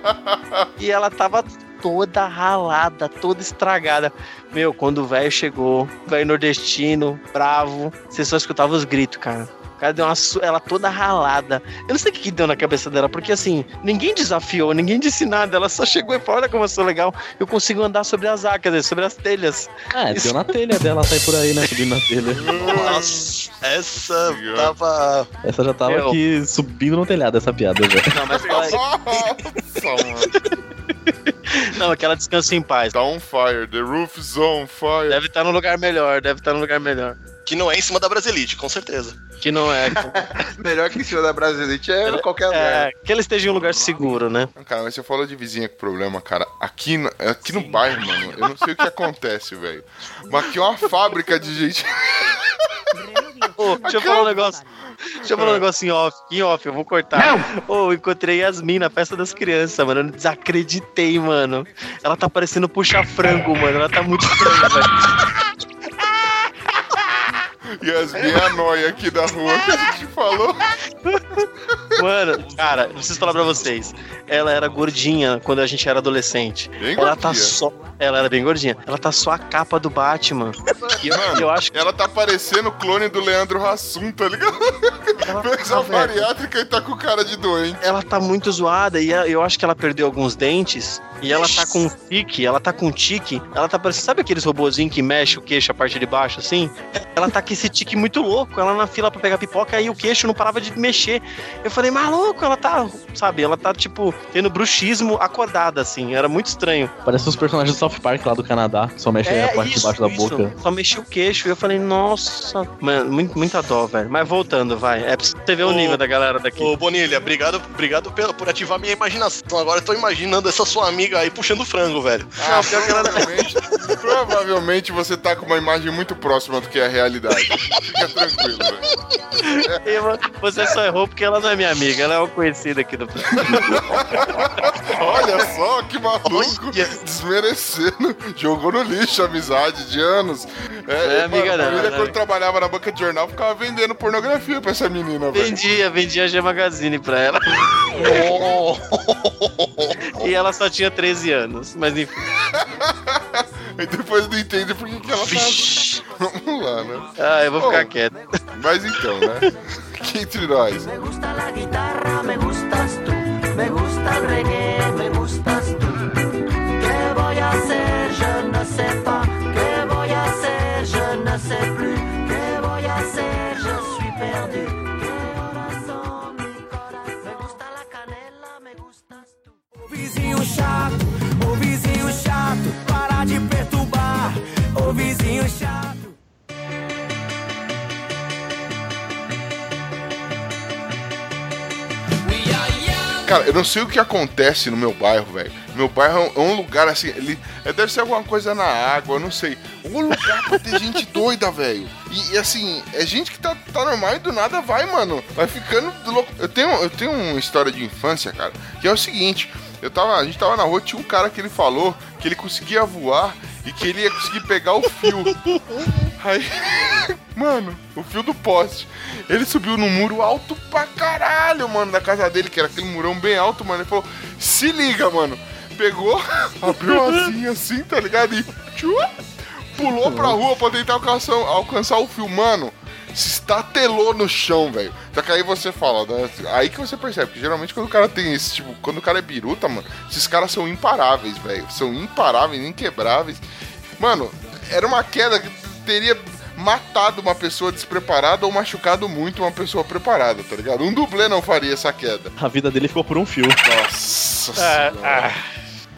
e ela tava toda ralada, toda estragada. Meu, quando o velho chegou, velho nordestino, bravo, você só escutava os gritos, cara. O cara deu uma su- ela toda ralada. Eu não sei o que, que deu na cabeça dela, porque assim, ninguém desafiou, ninguém disse nada. Ela só chegou e falou: Olha como eu sou legal, eu consigo andar sobre as águas, dizer, sobre as telhas. É, deu na telha dela, sai por aí, né? Subindo na telha. Nossa, essa tava. Essa já tava Meu. aqui subindo no telhado, essa piada já. Não, mas. não, que ela descansa em paz. Tá on fire, the roof's on fire. Deve estar no lugar melhor, deve estar no lugar melhor. Que não é em cima da Brasilite, com certeza. Que não é. Melhor que em cima da Brasilite é em qualquer lugar. é que ela esteja em um lugar seguro, né? Cara, mas você falou de vizinha com problema, cara. Aqui, na- aqui no bairro, mano, eu não sei o que acontece, velho. Mas aqui é uma fábrica de gente. Ô, deixa eu falar um negócio. Deixa eu falar um negócio em off, em off, eu vou cortar. Ô, encontrei Yasmin na festa das crianças, mano. Eu não desacreditei, mano. Ela tá parecendo puxa-frango, mano. Ela tá muito estranha, velho. Yasmin é a noia aqui da rua que a gente falou. Mano, cara, preciso falar pra vocês. Ela era gordinha quando a gente era adolescente. Bem ela tá gordinha. só. Ela era bem gordinha. Ela tá só a capa do Batman. E Mano, eu acho que Ela tá parecendo o clone do Leandro Hassum, tá ligado? ela Fez tá, a velho. bariátrica e tá com cara de doente. ela tá muito zoada e eu acho que ela perdeu alguns dentes E ela tá com um tique, ela tá com um tique, ela tá parecendo, sabe aqueles robozinhos que mexe o queixo a parte de baixo, assim? Ela tá com esse tique muito louco, ela na fila pra pegar pipoca, aí o queixo não parava de mexer. Eu falei, maluco, ela tá, sabe, ela tá, tipo, tendo bruxismo acordada, assim, era muito estranho. Parece os personagens do South Park lá do Canadá, que só mexe a parte de baixo da É isso. boca. Só mexi o queixo e eu falei, nossa, mano, muito, muita dó, velho. Mas voltando, vai, é pra você ver o Ô, nível da galera daqui. Ô, Bonilha, obrigado, obrigado por ativar minha imaginação. Agora eu tô imaginando essa sua amiga aí puxando frango, velho. Ah, provavelmente, provavelmente você tá com uma imagem muito próxima do que é a realidade. Fica tranquilo, velho. E vo- Você só errou porque ela não é minha amiga, ela é uma conhecida aqui do. Olha só que maluco, desmerecendo. Jogou no lixo a amizade de anos. É, amiga mano, a não, família, né? quando trabalhava na banca de jornal, ficava vendendo pornografia pra essa menina, velho. Vendia, vendia a G Magazine pra ela. e ela só tinha 13 anos, mas enfim. E depois não entende por que que ela tá. Vamos lá, né? Ah, eu vou ficar Bom, quieto. Mas então, né? Que entre nós. Me gusta la guitarra, me gustas tú. Me gusta el reggae, me gustas tú. ¿Qué voy a hacer? Je ne sais pas. ¿Qué voy a hacer? Je ne sais plus. Chato, para de perturbar. Ô vizinho chato. Cara, eu não sei o que acontece no meu bairro, velho. Meu bairro é um- é um lugar assim, ele é, deve ser alguma coisa na água, eu não sei. Um lugar pra ter gente doida, velho. E, e, assim, é gente que tá, tá normal e do nada vai, mano. Vai ficando louco. Eu tenho, eu tenho uma história de infância, cara, que é o seguinte. Eu tava, a gente tava na rua, tinha um cara que ele falou que ele conseguia voar e que ele ia conseguir pegar o fio. Aí, mano, o fio do poste. Ele subiu num muro alto pra caralho, mano, da casa dele, que era aquele murão bem alto, mano. Ele falou: se liga, mano. Pegou, abriu a asinha assim, tá ligado? E tchu, pulou pra rua pra tentar alcançar, alcançar o fio, mano. Se estatelou no chão, velho. Só que aí você fala, né? Aí que você percebe, que geralmente quando o cara tem esse tipo, quando o cara é biruta, mano, esses caras são imparáveis, velho. São imparáveis, inquebráveis. Mano, era uma queda que teria matado uma pessoa despreparada ou machucado muito uma pessoa preparada, tá ligado? Um dublê não faria essa queda. A vida dele ficou por um fio. Nossa senhora.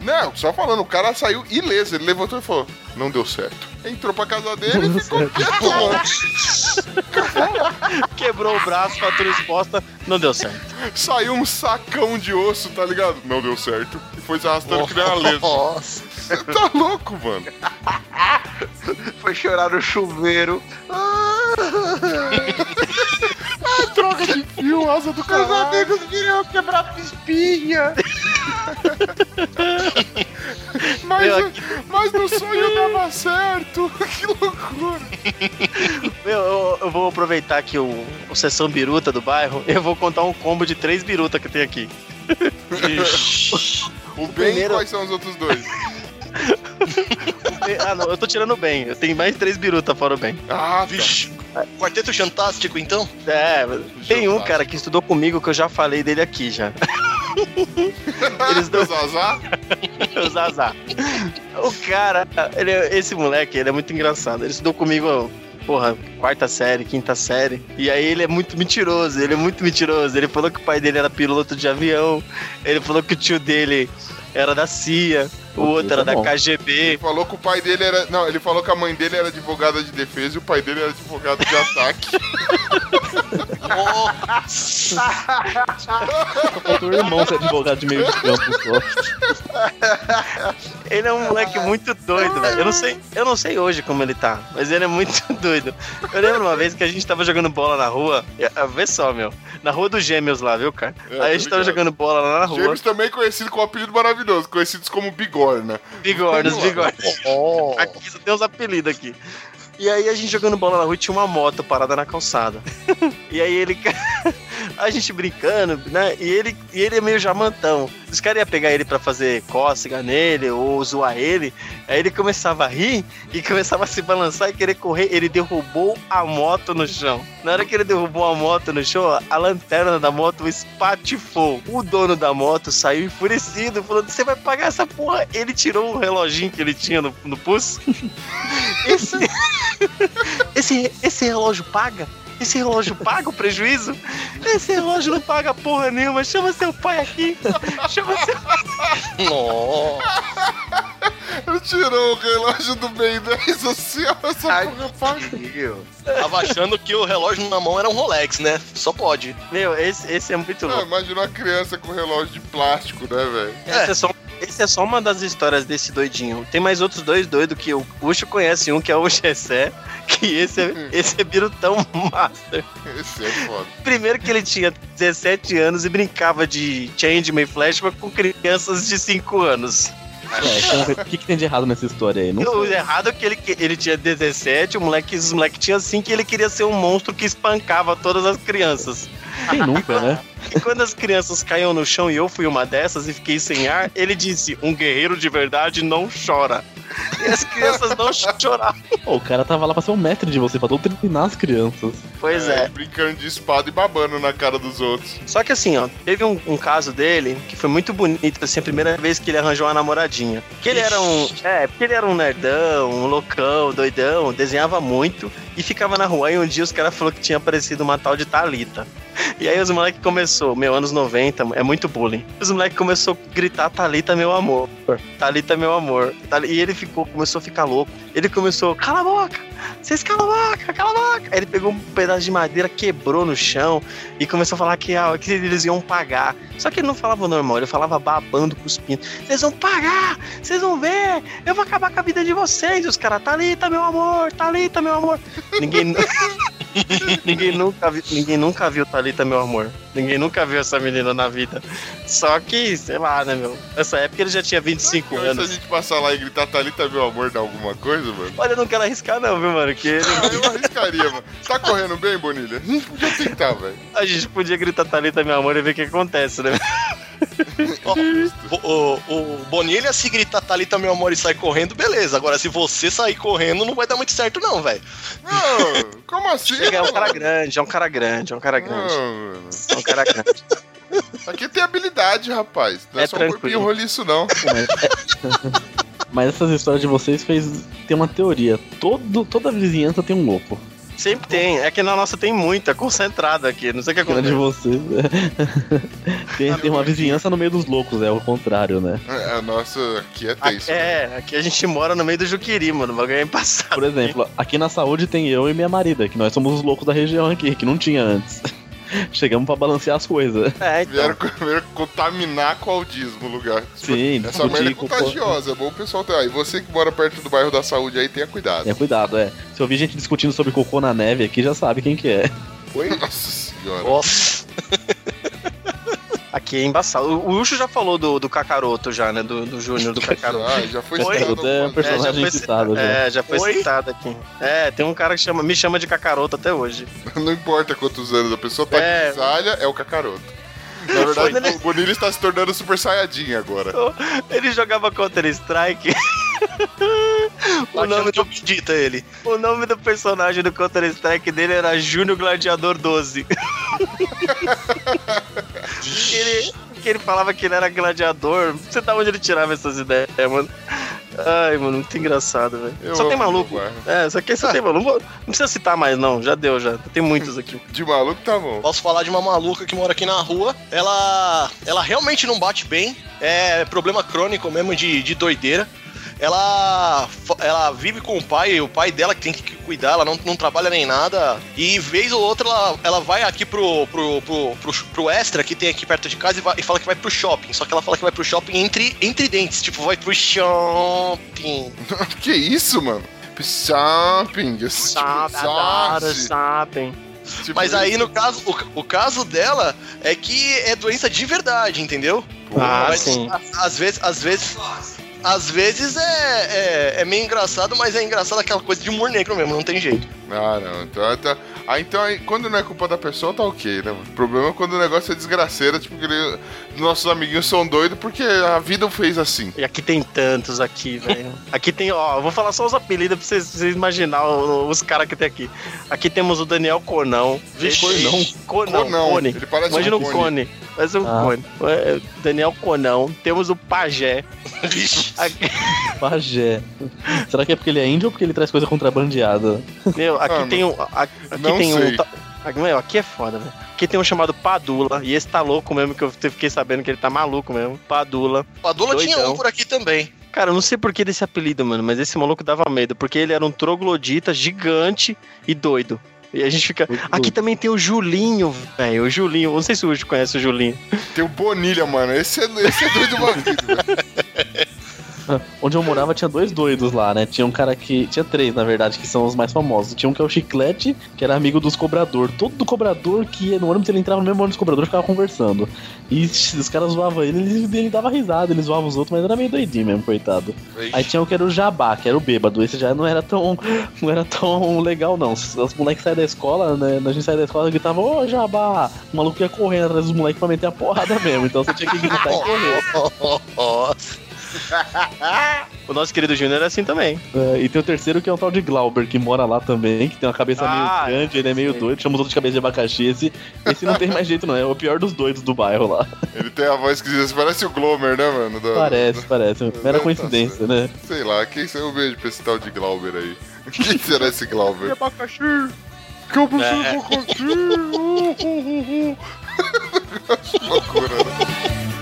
Não, só falando, o cara saiu ileso. Ele levantou e falou: Não deu certo. Entrou pra casa dele e ficou Quebrou o braço, fratura exposta, não deu certo. Saiu um sacão de osso, tá ligado? Não deu certo. E foi se arrastando que nem uma lesma. Nossa. Você tá louco, mano. Foi chorar no chuveiro. Ah, droga de fio, asa do caralho. Meus amigos viriam quebrar espinha. Mas, Meu, mas no sonho dava certo. Que loucura. Meu, eu, eu vou aproveitar aqui o, o sessão biruta do bairro eu vou contar um combo de três biruta que tem aqui. O bem primeiro- quais são os outros dois? Ah, não, eu tô tirando o bem. Eu tenho mais três biruta fora o bem. Ah, tá. Vixe. Quarteto Fantástico, então? É, tem um cara que estudou comigo que eu já falei dele aqui já. Eles Do Zazá? o Zazá. O cara, ele, é- esse moleque, ele é muito engraçado. Ele estudou comigo, porra, quarta série, quinta série. E aí ele é muito mentiroso, ele é muito mentiroso. Ele falou que o pai dele era piloto de avião. Ele falou que o tio dele era da CIA, o outro era da Ele KGB. falou que o pai dele era. Não, ele falou que a mãe dele era advogada de defesa e o pai dele era advogado de ataque. Só faltou o irmão ser advogado de meio de campo só. Ele é um moleque muito doido, velho. Eu não sei, eu não sei hoje como ele tá, mas ele é muito doido. Eu lembro uma vez que a gente tava jogando bola na rua, ah, vê só, meu, na rua dos Gêmeos lá, viu, cara? É, Aí a gente tava ligado. jogando bola lá na rua. Gêmeos também conhecido com um apelido maravilhoso, conhecidos como Bigorna. Bigornas, bigornas. Aqui só tem uns apelidos aqui. E aí a gente jogando bola na rua e tinha uma moto parada na calçada. E aí ele. A gente brincando, né? E ele, e ele é meio jamantão. Os caras iam pegar ele pra fazer cócega nele ou zoar ele. Aí ele começava a rir e começava a se balançar e querer correr. Ele derrubou a moto no chão. Na hora que ele derrubou a moto no chão, a lanterna da moto espatifou. O dono da moto saiu enfurecido, falando: Você vai pagar essa porra? Ele tirou o reloginho que ele tinha no, no pulso. Esse, esse, esse relógio paga? Esse relógio paga o prejuízo? Esse relógio não paga porra nenhuma. Chama seu pai aqui. Chama seu Ele tirou o relógio do Ben 10 assim, essa porra paga. Tava achando que o relógio na mão era um Rolex, né? Só pode. Meu, esse, esse é muito Ah, louco. imagina uma criança com relógio de plástico, né, velho? Essa é só, esse é só uma das histórias desse doidinho. Tem mais outros dois doidos que o Puxo conhece um, que é o Gessé, que esse é, esse é birutão master. Esse é foda. Primeiro que ele tinha 17 anos e brincava de Changeman Flashback com crianças de 5 anos. É, o que, que tem de errado nessa história aí? Não O errado é que ele, ele tinha 17, o moleque, os moleques tinham 5 e ele queria ser um monstro que espancava todas as crianças. Quem nunca, né? E quando as crianças caíam no chão e eu fui uma dessas e fiquei sem ar, ele disse: Um guerreiro de verdade não chora. E as crianças não choravam. Pô, o cara tava lá pra ser um mestre de você, pra doutrinar as crianças. Pois é. Brincando de espada e babando na cara dos outros. Só que assim, ó, teve um, um caso dele que foi muito bonito, assim, a primeira vez que ele arranjou uma namoradinha. Que ele era um. É, porque ele era um nerdão, um loucão, doidão, desenhava muito e ficava na rua. E um dia os caras falaram que tinha aparecido uma tal de Thalita. E aí os moleques começou, meu, anos 90, é muito bullying. Os moleques começou a gritar Thalita, meu amor. Thalita, meu amor. E ele ficou, começou a ficar louco. Ele começou, cala a boca! Vocês cala a boca, cala a boca! Aí ele pegou um pedaço de madeira, quebrou no chão e começou a falar que, ah, que eles iam pagar. Só que ele não falava normal, ele falava babando, cuspindo. Vocês vão pagar! Vocês vão ver! Eu vou acabar com a vida de vocês! Os caras, Thalita, meu amor! Thalita, meu amor! Ninguém. ninguém, nunca viu, ninguém nunca viu Thalita, meu amor. Ninguém nunca viu essa menina na vida. Só que, sei lá, né, meu? Nessa época ele já tinha 25 Então, se a anos. gente passar lá e gritar Thalita, meu amor, dá alguma coisa, mano? Olha, eu não quero arriscar, não, viu, mano? Que ele- Ah, eu arriscaria, mano. Tá correndo bem, Bonilha? A gente podia tentar, velho. a gente podia gritar Thalita, meu amor, e ver o que acontece, né? Ó, o, o, o Bonilha, se gritar Thalita, meu amor, e sai correndo, beleza. Agora, se você sair correndo, não vai dar muito certo, não, velho. Não, como assim? Chega, é um cara grande, é um cara grande, é um cara grande. Não. É um cara grande. Aqui tem habilidade, rapaz. Não é, É só um tranquilo. corpinho roliço, não. Mas essas histórias de vocês fez ter uma teoria. Todo, toda vizinhança tem um louco. Sempre tem. É que na nossa tem muita, concentrada aqui. Não sei o que na de vocês. tem, tem uma vizinhança no meio dos loucos, é o contrário, né? É, a nossa aqui é Aqui, tenso. é, aqui a gente mora no meio do Juquiri, mano. O bagulho é embaçado. Por exemplo, aqui na saúde tem eu e minha marida, que nós somos os loucos da região aqui, que não tinha antes. Chegamos pra balancear as coisas. É, então. Vieram, vieram contaminar com audismo o lugar. Sim, Essa merda é contagiosa, é bom o pessoal ter. Aí você que mora perto do bairro da saúde aí, tenha cuidado. Tenha cuidado, é. Se eu ouvir gente discutindo sobre cocô na neve aqui, já sabe quem que é. Oi? Nossa senhora. Nossa. Aqui é embaçado. O o Ucho já falou do, do Cacaroto já, né? Do, do Júnior do Cacaroto. Ah, já foi Oi? citado É um algumas personagem foi citado já. É, já foi Oi? citado aqui. É, tem um cara que chama, me chama de Cacaroto até hoje. Não importa quantos anos a pessoa tá É. com grisalha, é o cacaroto. Na verdade, o Bonilha está se tornando super saiyajin agora. Ele jogava Counter-Strike. o, nome do, ele. o nome do personagem do Counter-Strike dele era Júnior Gladiador 12. Que, ele, que ele falava que ele era gladiador. Não sei da onde ele tirava essas ideias, mano. Ai, mano, muito engraçado, velho. Só tem maluco. É, só que só tem maluco. Não precisa citar mais, não. Já deu, já. Tem muitos aqui. De maluco tá bom. Posso falar de uma maluca que mora aqui na rua. Ela, ela realmente não bate bem. É problema crônico mesmo de, de doideira. Ela, ela vive com o pai, o pai dela que tem que cuidar, ela não, não trabalha nem nada. E vez ou outra ela, ela vai aqui pro, pro, pro, pro, pro Extra, que tem aqui perto de casa, e, vai- e fala que vai pro shopping. Só que ela fala que vai pro shopping entre, entre dentes, tipo, vai pro shopping. que isso, mano? Shopping. esse tipo, shopping. Tipo Mas aí, no caso, o, o caso dela é que é doença de verdade, entendeu? Ah, Mas, sim. Às vezes, às vezes. Às vezes é, é, é meio engraçado, mas é engraçado aquela coisa de humor negro mesmo, não tem jeito. Ah, não. Então, tá... ah, então quando não é culpa da pessoa, tá ok, né? O problema é quando o negócio é desgraceira, tipo, que nossos amiguinhos são doidos porque a vida o fez assim. E aqui tem tantos aqui, velho. Aqui tem, ó, vou falar só os apelidos pra vocês, vocês imaginar os caras que tem aqui. Aqui temos o Daniel Cornão. Vixe. Cornão? Cornão, Cornão. Cone. Ele parece Imagina um um cone. cone. Parece um Ah. cone. É, Daniel Cornão. Temos o Pajé. Aqui, Pajé. Será que é porque ele é índio ou porque ele traz coisa contrabandeada? meu, aqui Ah, tem um. Aqui não tem sei. um. Meu, aqui é foda, velho. Aqui tem um chamado Padula. E esse tá louco mesmo, que eu fiquei sabendo que ele tá maluco mesmo. Padula. Padula tinha Doidão. um por aqui também. Cara, eu não sei por que desse apelido, mano, mas esse maluco dava medo, porque ele era um troglodita gigante e doido. E a gente fica. Aqui também tem o Julinho, velho. O Julinho. Não sei se o Ujo conhece o Julinho. Tem o Bonilha, mano. Esse é, esse é doido uma vida. Onde eu morava tinha dois doidos lá, né? Tinha um cara que. Tinha três, na verdade, que são os mais famosos. Tinha um que é o Chiclete, que era amigo dos cobrador. Todo cobrador que ia no ônibus, ele entrava no mesmo ônibus do cobrador e ficava conversando. E os caras zoavam ele, ele, ele dava risada, ele zoava os outros, mas era meio doidinho mesmo, coitado. Aí tinha um que era o Jabá, que era o bêbado. Esse já não era tão. Não era tão legal, não. Os, os moleques saíam da escola, né? A gente saía da escola e gritava, ô Jabá! O maluco ia correndo atrás dos moleques pra meter a porrada mesmo. Então você tinha que gritar e correr. O nosso querido Júnior era assim também. É, e tem o terceiro que é um tal de Glauber, que mora lá também, que tem uma cabeça Ah, meio grande, ele é meio sei. doido, chama os outros de cabeça de abacaxi. Esse, esse não tem mais jeito, não. É o pior dos doidos do bairro lá. Ele tem a voz que diz, parece o Glomer, né, mano? Da- Parece, parece. Mera Tá coincidência, né? Sei lá, quem sei um beijo pra esse tal de Glauber aí. Quem será esse Glauber? abacaxi. Que eu preciso É. de abacaxi. Uh, uh, uh. Loucura, né?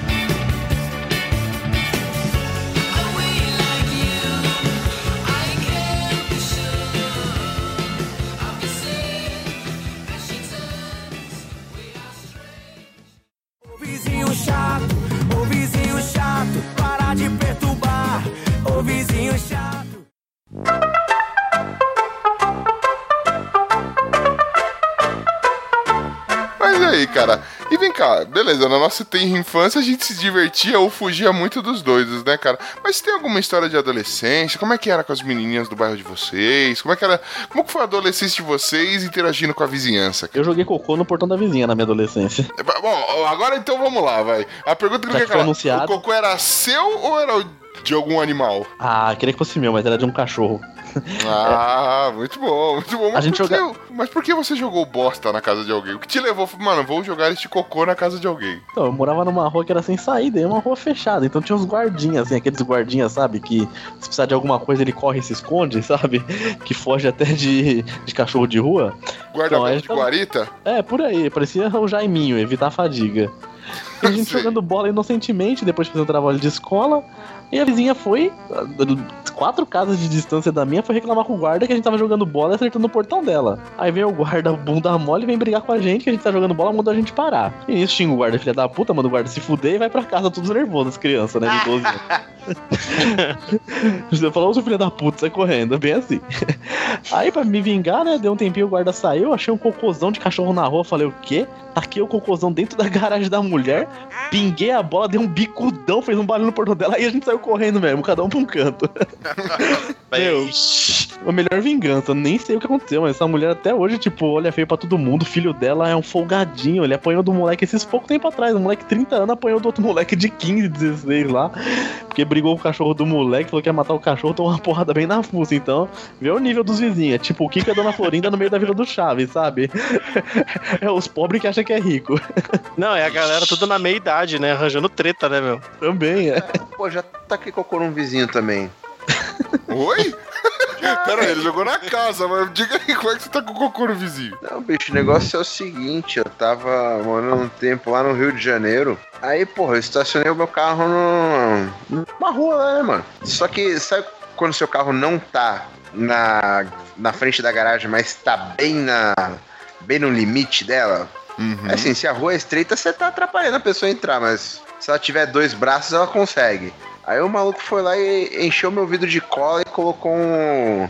Chato, ô vizinho chato, para de perturbar, ô vizinho chato. Aí, cara? E vem cá, beleza, na nossa tenra infância a gente se divertia ou fugia muito dos doidos, né, cara? Mas tem alguma história de adolescência? Como é que era com as menininhas do bairro de vocês? Como é que era. Como que foi a adolescência de vocês interagindo com a vizinhança? cara? Eu joguei cocô no portão da vizinha na minha adolescência. Bom, agora então vamos lá, vai. A pergunta que não que quer foi calar. anunciado. O cocô era seu ou era o de algum animal? Ah, queria que fosse meu, mas era de um cachorro. Ah, muito bom, muito bom. Mas, A gente por que, joga- mas por que você jogou bosta na casa de alguém? O que te levou? Mano, vou jogar este cocô na casa de alguém. Então, eu morava numa rua que era sem saída, e uma rua fechada. Então tinha uns guardinhas, assim, aqueles guardinhas, sabe? Que se precisar de alguma coisa ele corre e se esconde, sabe? Que foge até de, de cachorro de rua. Guarda-roupa Então, de tá- guarita? É, por aí, parecia o Jaiminho, evitar a fadiga. E a gente jogando bola inocentemente, depois de fazer um trabalho de escola. E a vizinha foi, quatro casas de distância da minha, foi reclamar com o guarda que a gente tava jogando bola e acertando o portão dela. Aí vem o guarda, bunda mole, vem brigar com a gente, que a gente tá jogando bola, mandou a gente parar. E nisso xinga o guarda, filha da puta, manda o guarda se fuder e vai pra casa todos nervosos, as crianças, né, de 12 anos. Você falou, seu filho da puta, sai correndo, bem assim. Aí, pra me vingar, né, deu um tempinho, o guarda saiu, achei um cocôzão de cachorro na rua, falei, o quê? Taquei o cocôzão dentro da garagem da mulher, pinguei a bola, dei um bicudão, fez um barulho no portão dela, e a gente saiu correndo mesmo, cada um pra um canto. Meu, a melhor vingança, nem sei o que aconteceu, mas essa mulher até hoje, tipo, olha feio pra todo mundo, o filho dela é um folgadinho, ele apanhou do moleque esses pouco tempo atrás, um moleque de 30 anos apanhou do outro moleque de 15, 16 lá, porque brigou com o cachorro do moleque, falou que ia matar o cachorro, tomou uma porrada bem na fuça, então, vê o nível dos vizinhos, é tipo o Kika e a Dona Florinda no meio da Vila do Chaves, sabe? É os pobres que acham que é rico. Não, é a galera toda na meia idade, né? Arranjando treta, né, meu? Também, é. Pô, já taquei cocô num vizinho também. Oi? Pera aí, ele jogou na casa, mas diga aí como é que você tá com o cocô no vizinho? Não, bicho, o negócio é o seguinte, eu tava morando um tempo lá no Rio de Janeiro. Aí, porra, eu estacionei o meu carro no, numa rua lá, né, mano? Só que, sabe quando seu carro não tá na, na frente da garagem, mas tá bem na. bem no limite dela? É assim, se a rua é estreita, você tá atrapalhando a pessoa a entrar, mas se ela tiver dois braços, ela consegue. Aí o maluco foi lá e encheu meu vidro de cola e colocou um.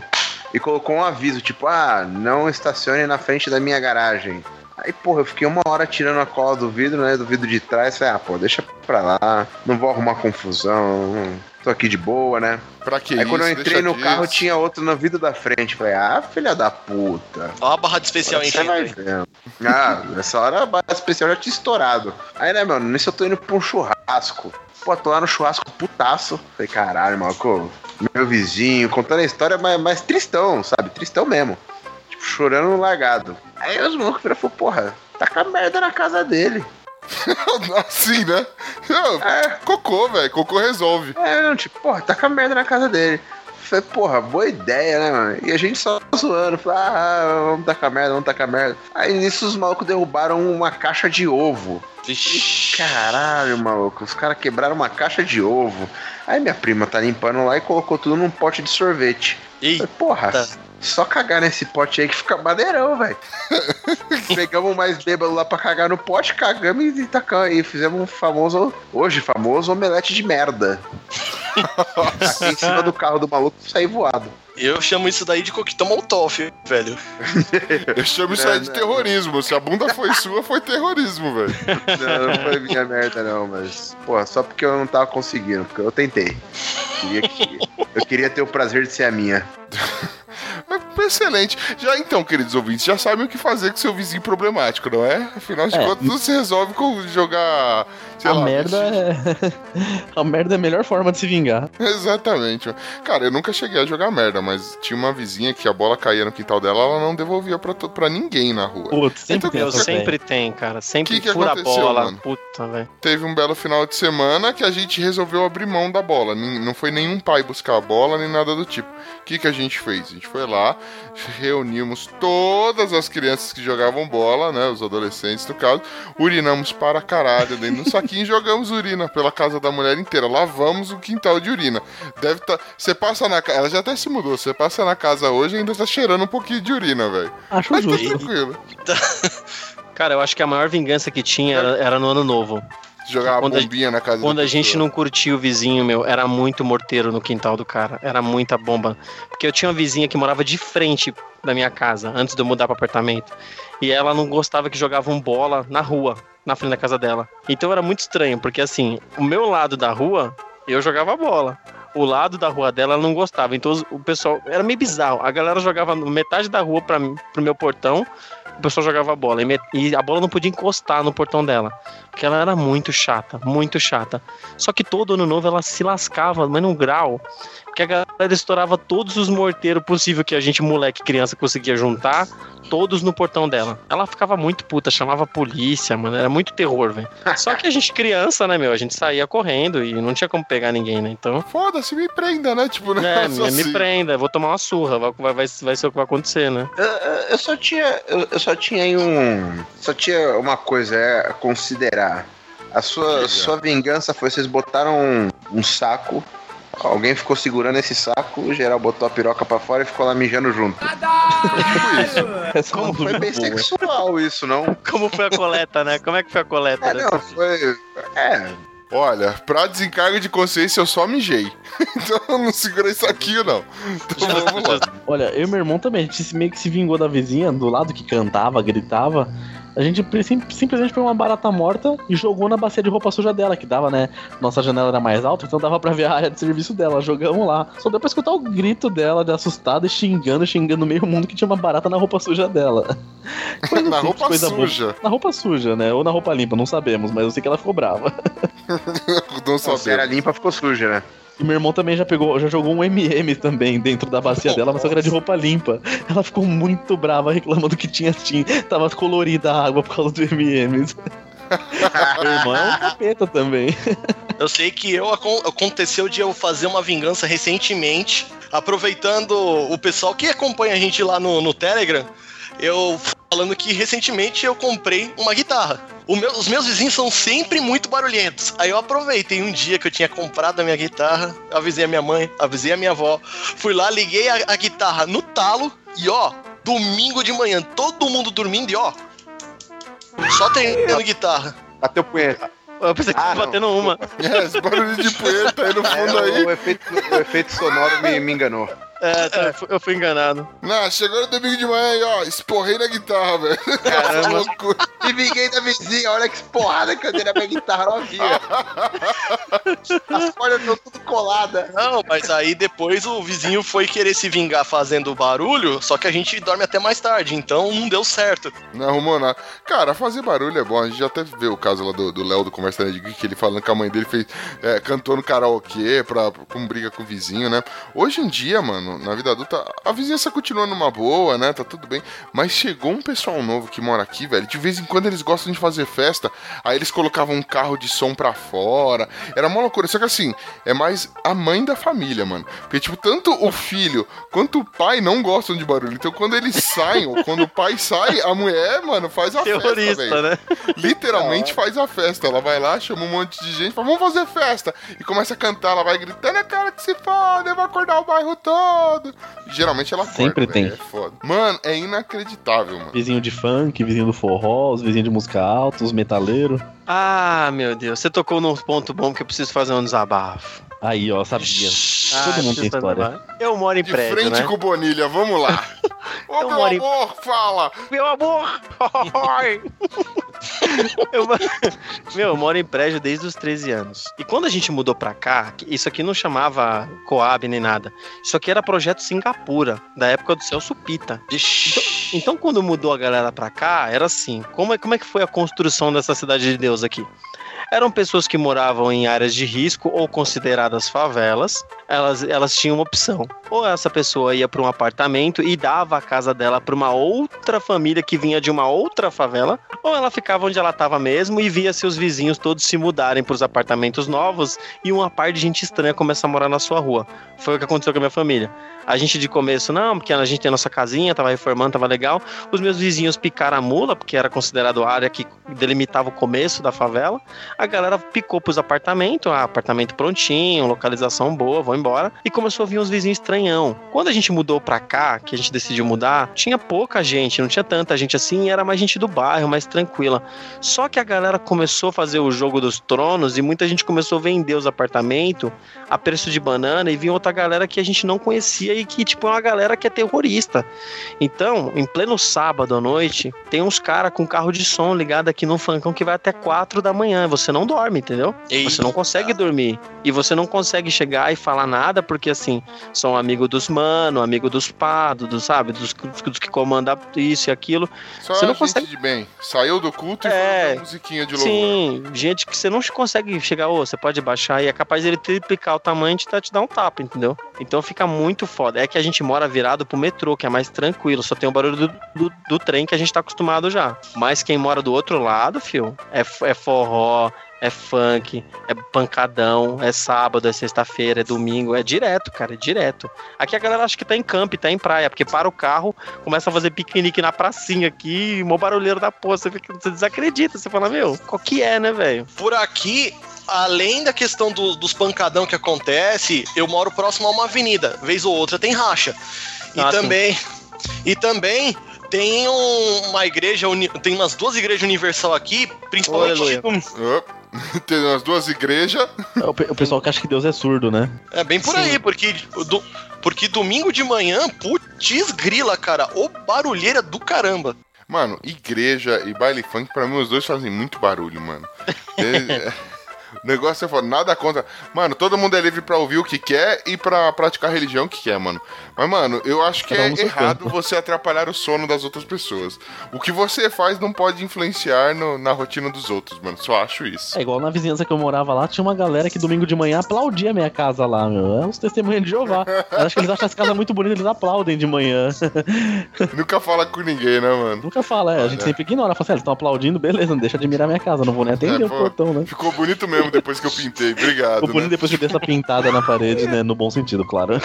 E colocou um aviso, tipo, ah, não estacione na frente da minha garagem. Aí, porra, eu fiquei uma hora tirando a cola do vidro, né? Do vidro de trás. Falei, ah, pô, deixa pra lá, não vou arrumar confusão. tô aqui de boa, né? Pra que Aí isso? quando eu entrei Deixa no disso. carro, tinha outro na vida da frente. Falei, ah, filha da puta. Ó a barra de especial enchendo. Ah, nessa hora a barra especial já tinha estourado. Aí, né, mano, nisso eu tô indo pra um churrasco. Pô, tô lá no churrasco putaço. Falei, caralho, maluco, meu vizinho, contando a história, mas, mas tristão, sabe? Tristão mesmo. Tipo, chorando no largado. Aí os malucos viram e falaram, porra, tá com a merda na casa dele. assim, né? Não, Cocô, velho. Cocô resolve. É, não, tipo, porra, tá com a merda na casa dele. Falei, porra, boa ideia, né, mano? E a gente só zoando, falei, ah, vamos tacar merda, vamos tacar merda. Aí nisso os malucos derrubaram uma caixa de ovo. Caralho, maluco, os caras quebraram uma caixa de ovo. Aí minha prima tá limpando lá e colocou tudo num pote de sorvete. Eita. Porra, só cagar nesse pote aí que fica maneirão, velho. Pegamos mais bêbado lá pra cagar no pote, cagamos e, tacamos, e fizemos um famoso, hoje famoso, omelete de merda. Aqui em cima do carro do maluco sair voado. Eu chamo isso daí de coquetel molotov, velho. Eu chamo isso aí de terrorismo. Se a bunda foi sua, foi terrorismo, velho. Não, não foi minha merda, não, mas. Pô, só porque eu não tava conseguindo, porque eu tentei. Queria que- eu queria ter o prazer de ser a minha. Excelente. Já então, queridos ouvintes, já sabem o que fazer com seu vizinho problemático, não é? Afinal de É. contas, tudo se resolve com jogar. Sei a lá, merda é. a merda é a melhor forma de se vingar. Exatamente. Cara, eu nunca cheguei a jogar merda, mas tinha uma vizinha que a bola caía no quintal dela, ela não devolvia pra, to- pra ninguém na rua. Putz, sempre tem Eu sempre tem, cara. Sempre Que que fura a bola. mano? Puta, velho. Teve um belo final de semana que a gente resolveu abrir mão da bola. Não foi nenhum pai buscar a bola, nem nada do tipo. O que, que a gente fez? A gente foi lá, reunimos todas as crianças que jogavam bola, né? Os adolescentes, no caso. Urinamos para caralho dentro do saquinho e jogamos urina pela casa da mulher inteira. Lavamos o quintal de urina. Deve tá. Você passa na casa. Ela já até se mudou. Você passa na casa hoje e ainda tá cheirando um pouquinho de urina, velho. Acho Mas tá justo. tranquilo. Cara, eu acho que a maior vingança que tinha era, era no ano novo. Jogar Quando uma a- bombinha na casa Quando a gente não curtia o vizinho, meu, era muito morteiro no quintal do cara. Era muita bomba. Porque eu tinha uma vizinha que morava de frente da minha casa, antes de eu mudar pro apartamento. E ela não gostava que jogavam bola na rua, na frente da casa dela. Então era muito estranho, porque assim, o meu lado da rua, eu jogava bola. O lado da rua dela ela não gostava. Então o pessoal. Era meio bizarro. A galera jogava metade da rua pra, mim- pro meu portão. O pessoal jogava bola. E, a bola não podia encostar no portão dela. Porque ela era muito chata, muito chata. Só que todo ano novo ela se lascava, mas num grau. Porque a galera estourava todos os morteiros possível que a gente, moleque, criança, conseguia juntar. Todos no portão dela. Ela ficava muito puta, chamava a polícia, mano. Era muito terror, velho. Só que a gente, criança, né, meu? A gente saía correndo e não tinha como pegar ninguém, né? Então. Foda-se, me prenda, né? Tipo, um É, me, assim. me prenda, vou tomar uma surra, vai, vai, vai, ser o que vai acontecer, né? Eu, eu- só tinha. Eu, eu só tinha aí um. Só tinha uma coisa é, a considerar. A sua, sua vingança foi vocês botaram um, um saco. Alguém ficou segurando esse saco, o geral botou a piroca pra fora e ficou lá mijando junto. Essa Como é uma foi bem sexual isso, não? Como foi a coleta, né? Como é que foi a coleta? É, não, foi. É. Olha, pra desencargo de consciência eu só mijei. então eu não segurei isso aqui, não. Então vamos lá. Olha, eu e meu irmão também, a gente meio que se vingou da vizinha, do lado que cantava, gritava. A gente sim- simplesmente pegou uma barata morta e jogou na bacia de roupa suja dela, que dava, né? Nossa janela era mais alta, então dava pra ver a área de serviço dela. Jogamos lá. Só deu pra escutar o grito dela de assustada e xingando, xingando meio mundo que tinha uma barata na roupa suja dela. Coisa Na simples, roupa coisa suja. Na roupa suja, né? Ou na roupa limpa, não sabemos, mas eu sei que ela ficou brava. Não Se era sabemos. limpa, ficou suja, né? E meu irmão também já pegou, já jogou um MM também dentro da bacia dela, mas só que era de roupa limpa. Ela ficou muito brava reclamando que tinha tinha, tava colorida a água por causa do MMs. meu irmão é um capeta também. Eu sei que eu acon- aconteceu de eu fazer uma vingança recentemente, aproveitando o pessoal que acompanha a gente lá no, no Telegram, eu falando que recentemente eu comprei uma guitarra. O meu- os meus vizinhos são sempre muito barulhentos. Aí eu aproveitei um dia que eu tinha comprado a minha guitarra, avisei a minha mãe, avisei a minha avó, fui lá, liguei a, a guitarra no talo e ó, domingo de manhã, todo mundo dormindo e ó, só treinando guitarra. Bateu punheta. Eu pensei que Ah, tava batendo uma. É, esse barulho de poeira aí no fundo É, aí. o, efeito, o efeito sonoro me, me enganou. É, tá, eu fui- eu fui enganado. Não, chegou no domingo de manhã e ó, esporrei na guitarra, velho. Caramba. Me vinguei da vizinha, olha que porrada que eu dei na minha guitarra novinha. As cordas estão tudo coladas. Não, mas aí depois o vizinho foi querer se vingar fazendo barulho, só que a gente dorme até mais tarde, então não deu certo. Não arrumou nada. Cara, fazer barulho é bom. A gente já até viu o caso lá do do Léo do Conversa Nerd Geek, que ele falando que a mãe dele fez, é, cantou no karaokê pra, com briga com o vizinho, né? Hoje em dia, mano, na vida adulta, a vizinhança continua numa boa, né? Tá tudo bem. Mas chegou um pessoal novo que mora aqui, velho. De vez em quando eles gostam de fazer festa. Aí eles colocavam um carro de som pra fora. Era uma loucura. Só que assim, é mais a mãe da família, mano. Porque, tipo, tanto o filho quanto o pai não gostam de barulho. Então, quando eles saem, ou quando o pai sai, a mulher, mano, faz a festa, Terrorista, né? Literalmente faz a festa. Ela vai lá, chama um monte de gente, fala, vamos fazer festa. E começa a cantar, ela vai gritando, é cara que se foda, eu vou acordar o bairro todo. E, geralmente ela acorda, Sempre velho, tem. É foda. Mano, é inacreditável, mano. Vizinho de funk, vizinho do forró, os vizinhos de música alta, os metaleiros. Ah, meu Deus, você tocou num ponto bom que eu preciso fazer um desabafo. Aí, ó, sabia. Ah, Todo mundo tem história. Eu moro em De prédio, frente né? com o Bonilha, vamos lá. Ô, Eu meu moro em- amor, fala. Meu amor! Eu, meu, eu moro em prédio desde os 13 anos. E quando a gente mudou pra cá, isso aqui não chamava Coab nem nada. Isso aqui era projeto Singapura, da época do Celso Pita. Então, então, quando mudou a galera pra cá, era assim. Como é, como é que foi a construção dessa cidade de Deus aqui? Eram pessoas que moravam em áreas de risco ou consideradas favelas. Elas, elas tinham uma opção. Ou essa pessoa ia para um apartamento e dava a casa dela para uma outra família que vinha de uma outra favela, ou ela ficava onde ela estava mesmo e via seus vizinhos todos se mudarem para os apartamentos novos e uma par de gente estranha começar a morar na sua rua. Foi o que aconteceu com a minha família. A gente de começo, não, porque a gente tem a nossa casinha, tava reformando, tava legal. Os meus vizinhos picaram a mula, porque era considerado a área que delimitava o começo da favela. A galera picou pros apartamentos, ah, apartamento prontinho, localização boa, vão embora. E começou a vir uns vizinhos estranhão. Quando a gente mudou pra cá, que a gente decidiu mudar, tinha pouca gente, não tinha tanta gente assim, era mais gente do bairro, mais tranquila. Só que a galera começou a fazer o jogo dos tronos e muita gente começou a vender os apartamentos a preço de banana e vinha outra galera que a gente não conhecia e que, tipo, é uma galera que é terrorista. Então, em pleno sábado à noite, tem uns caras com carro de som ligado aqui no funkão que vai até 4 da manhã. Você não dorme, entendeu? Você não consegue dormir. E você não consegue chegar e falar nada, porque assim, são amigo dos mano, amigo dos pados, dos, sabe, dos, dos que comandam isso e aquilo. Só você não consegue de bem. Saiu do culto e É, foi uma musiquinha de louvor. Sim, gente que você não consegue chegar, ô, você pode baixar e é capaz ele triplicar o tamanho de te dar um tapa, entendeu? Então fica muito foda. É que a gente mora virado pro metrô, que é mais tranquilo, só tem o barulho do, do, do trem que a gente tá acostumado já. Mas quem mora do outro lado, fio, é, é forró, é funk, é pancadão, é sábado, é sexta-feira, é domingo, é direto, cara, é direto. Aqui a galera acha que tá em campo, tá em praia, porque para o carro, começa a fazer piquenique na pracinha aqui, mó barulheiro da porra, você, fica, você desacredita, você fala, meu, qual que é, né, velho? Por aqui, além da questão do- dos pancadão que acontece, eu moro próximo a uma avenida. Vez ou outra tem racha. E Ah, sim. também. E também tem um- uma igreja, uni- tem umas duas igrejas universal aqui, principalmente. Aleluia. Tem umas duas igrejas. É o, pe- o pessoal que acha que Deus é surdo, né? É bem por Sim. aí, porque, do- porque domingo de manhã, putz grila, cara, ô barulheira do caramba. Mano, igreja e baile funk, pra mim, os dois fazem muito barulho, mano. É- O negócio é foda, nada contra. Mano, todo mundo é livre pra ouvir o que quer e pra praticar a religião que quer, mano. Mas, mano, eu acho que é errado canto. você atrapalhar o sono das outras pessoas. O que você faz não pode influenciar no- na rotina dos outros, mano. Só acho isso. É igual na vizinhança que eu morava lá, tinha uma galera que domingo de manhã aplaudia a minha casa lá, meu. É uns testemunhos de Jeová. Eu acho que eles acham as casas muito bonitas, eles aplaudem de manhã. Nunca fala com ninguém, né, mano? Nunca fala, é. A gente sempre ignora. Fala assim, ah, eles estão aplaudindo, beleza, não deixa de mirar minha casa, não vou nem atender É, o portão, né? Ficou bonito mesmo depois que eu pintei. Obrigado. O bonito né? depois que dei essa pintada na parede, né? No bom sentido, claro.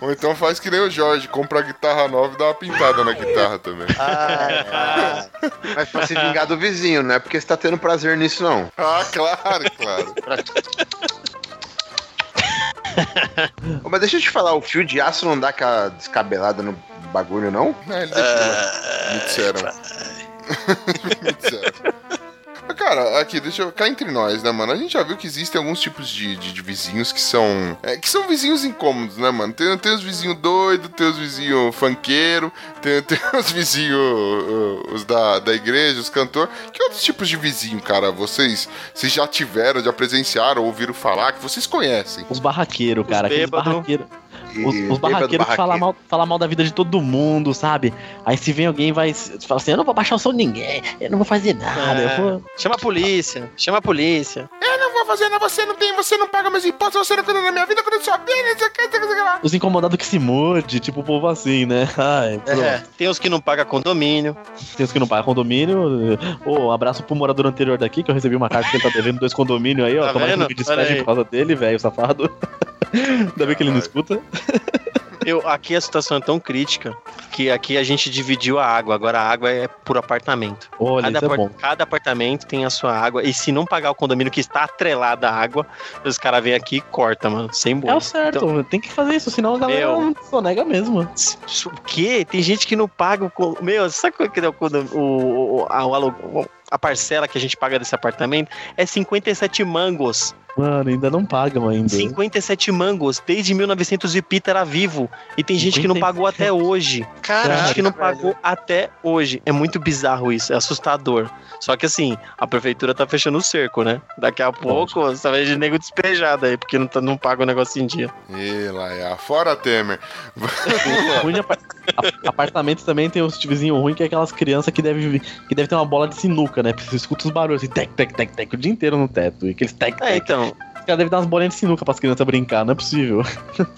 Ou então faz que nem o Jorge, compra a guitarra nova e dá uma pintada na guitarra também. Ah, Mas pra se vingar do vizinho, não é porque você tá tendo prazer nisso, não. Ah, claro, claro. Ô, Mas deixa eu te falar, o fio de aço não dá aquela descabelada no bagulho, não? É, ele depila. Me disseram. Me disseram. Mas, cara, aqui, deixa eu cá entre nós, né, mano? A gente já viu que existem alguns tipos de, de, de vizinhos que são. é, que são vizinhos incômodos, né, mano? Tem, tem os vizinhos doidos, tem os vizinhos funkeiro, tem, tem os vizinhos. uh, os da, da igreja, os cantor. Que outros tipos de vizinho, cara, vocês, vocês já tiveram, já presenciaram, ouviram falar, que vocês conhecem? Os barraqueiros, cara. Bêbado. barraqueiros. Os, os barraqueiros que falam mal, fala mal da vida de todo mundo, sabe? Aí se vem alguém e vai fala assim, eu não vou baixar o som de ninguém, eu não vou fazer nada, É. eu vou... Chama a polícia, chama a polícia. Eu não vou fazer nada, você não tem, você não paga meus impostos, você não cuida da minha vida, cuida da sua vida, não sei o que, não sei o que, não sei o que lá. Os incomodados que se mude, tipo o povo assim, né? Ai. É, tem os que não pagam condomínio. Tem os que não pagam condomínio. Ô, um abraço pro morador anterior daqui, que eu recebi uma carta que ele tá devendo dois condomínios aí, ó. Tá Tomara que vendo? não me despede por causa dele, velho, safado. Ainda bem que ele não escuta. Eu, aqui a situação é tão crítica que aqui a gente dividiu a água. Agora a água é por apartamento. Olha, Cada, isso é cada apartamento tem a sua água. E se não pagar o condomínio que está atrelado à água, os caras vêm aqui e cortam, mano. Sem É boa. o certo, tem que fazer isso, senão a galera Meu. sonega mesmo. O quê? Tem gente que não paga o. Meu, sabe qual que é o, o, o, a, o a parcela que a gente paga desse apartamento? É 57 mangos. Mano, ainda não pagam ainda. 57 mangos. Desde 1900 e Pita era vivo. E tem gente que não pagou até hoje. Cara, gente que não pagou até hoje. É muito bizarro isso. É assustador. Só que assim, a prefeitura tá fechando o cerco, né? Daqui a pouco você vai de nego despejado aí, porque não, tá, não paga o negócio em dia. E lá é, fora Temer. Ruim de apar- a- apartamento também tem os vizinhos ruins, que é aquelas crianças que devem que deve ter uma bola de sinuca, né? Porque você escuta os barulhos assim, tec, tec, tec, tec, o dia inteiro no teto. E aqueles tec, tec. É, então. Os caras devem dar umas bolinhas de sinuca pras crianças brincar, não é possível.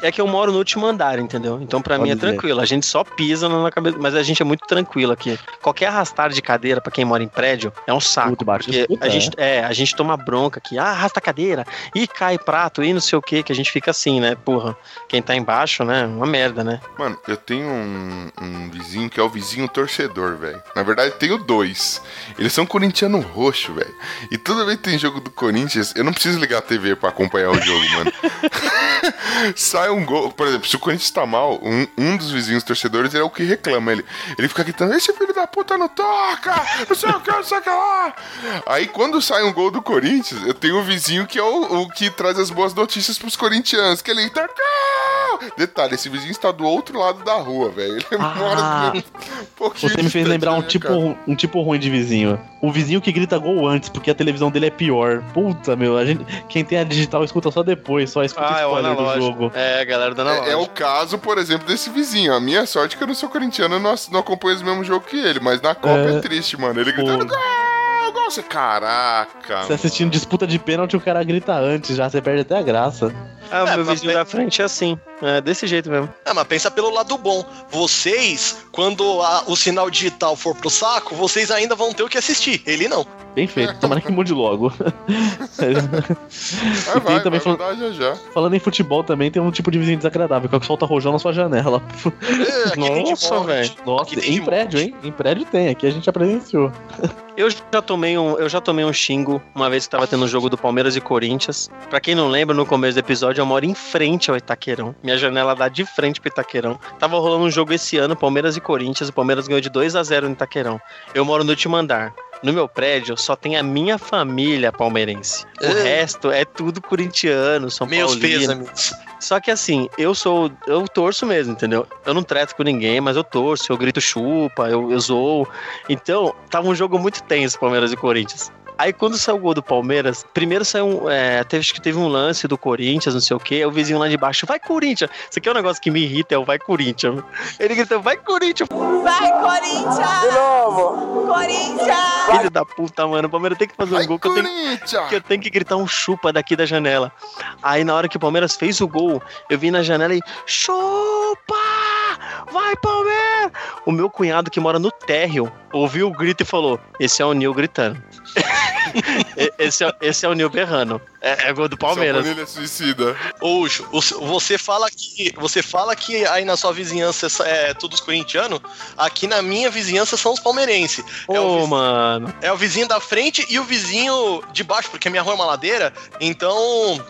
É que eu moro no último andar, entendeu? Então pra mim é Pode ser. tranquilo. A gente só pisa na cabeça, mas a gente é muito tranquilo aqui. Qualquer arrastar de cadeira pra quem mora em prédio é um saco. Muito baixo, Porque escuta, a gente, é, a gente toma bronca aqui. Ah, arrasta a cadeira. E cai prato e não sei o que, que a gente fica assim, né? Porra, quem tá embaixo, né? Uma merda, né? Mano, eu tenho um, um vizinho que é o vizinho torcedor, velho. Na verdade, tenho dois. Eles são corintiano roxo, velho. E toda vez que tem jogo do Corinthians, eu não preciso ligar a TV pra acompanhar o jogo, mano. Sai um gol. Por exemplo, se o Corinthians tá mal, um, um dos vizinhos torcedores ele é o que reclama. Ele, ele fica gritando: Esse filho da puta não toca! Não sei o que, não sei o que lá. Aí quando sai um gol do Corinthians, eu tenho um vizinho que é o, o que traz as boas notícias pros corintianos. Que ele! Detalhe, esse vizinho está do outro lado da rua, velho. Ele Ah. mora um Você me fez lembrar um minha tipo, um tipo ruim de vizinho. O vizinho que grita gol antes, porque a televisão dele é pior. Puta, meu, a gente, quem tem a digital escuta só depois, só escuta Ah, é o spoiler do analógico. jogo. É, galera da É, é o caso, por exemplo, desse vizinho. A minha sorte é que eu não sou corintiano, eu não, não acompanho o mesmo jogo que ele, mas na Copa é, É. triste, mano. Ele gritando gol, você caraca. Você assistindo disputa de pênalti, o cara grita antes já, você perde até a graça. Ah, o É, meu vizinho bem- da frente é assim. É desse jeito mesmo. É, mas pensa pelo lado bom. Vocês, quando a- o sinal digital for pro saco, vocês ainda vão ter o que assistir. Ele não. Bem feito, tomara que mude logo. E vai, também vai fal- já já. Falando em futebol também, tem um tipo de vizinho desagradável, que é o que solta rojão na sua janela. É, Nossa, velho. Nossa, em prédio, hein? Em prédio tem, aqui a gente já presenciou. Eu já tomei um, eu já tomei um xingo uma vez que tava tendo um jogo do Palmeiras e Corinthians. Pra quem não lembra, no começo do episódio eu moro em frente ao Itaquerão. Minha janela dá de frente pro Itaquerão. Tava rolando um jogo esse ano, Palmeiras e Corinthians. O Palmeiras ganhou de 2 a 0 no Itaquerão. Eu moro no último andar. No meu prédio só tem a minha família palmeirense. O É. resto é tudo corintiano, São Meus Paulino. Só que assim, eu sou. Eu torço mesmo, entendeu? Eu não treto com ninguém, mas eu torço, eu grito chupa, eu, eu zoo. Então, tava um jogo muito tenso, Palmeiras e Corinthians. Aí quando saiu o gol do Palmeiras, primeiro saiu um. É, teve, acho que teve um lance do Corinthians, não sei o quê. O vizinho lá de baixo, vai Corinthians! Isso aqui é um negócio que me irrita, é o vai Corinthians. Ele gritou, vai Corinthians! Vai, Corinthians! De novo! Corinthians! Filho da puta, mano. O Palmeiras tem que fazer um gol que eu tenho Corinthians! que eu tenho que gritar um chupa daqui da janela. Aí na hora que o Palmeiras fez o gol, eu vi na janela e chupa! Vai Palmeiras! O meu cunhado que mora no térreo ouviu o grito e falou: "Esse é o Nil gritando". Esse, é, esse é o Nil berrando. É, é gol do Palmeiras. São Bonilha suicida. Ô, Ucho, o- você fala que você fala que aí na sua vizinhança é todos corintianos. Aqui na minha vizinhança são os palmeirenses. Ô, é, o vizinho, mano. é o vizinho da frente e o vizinho de baixo, porque a minha rua é uma ladeira. Então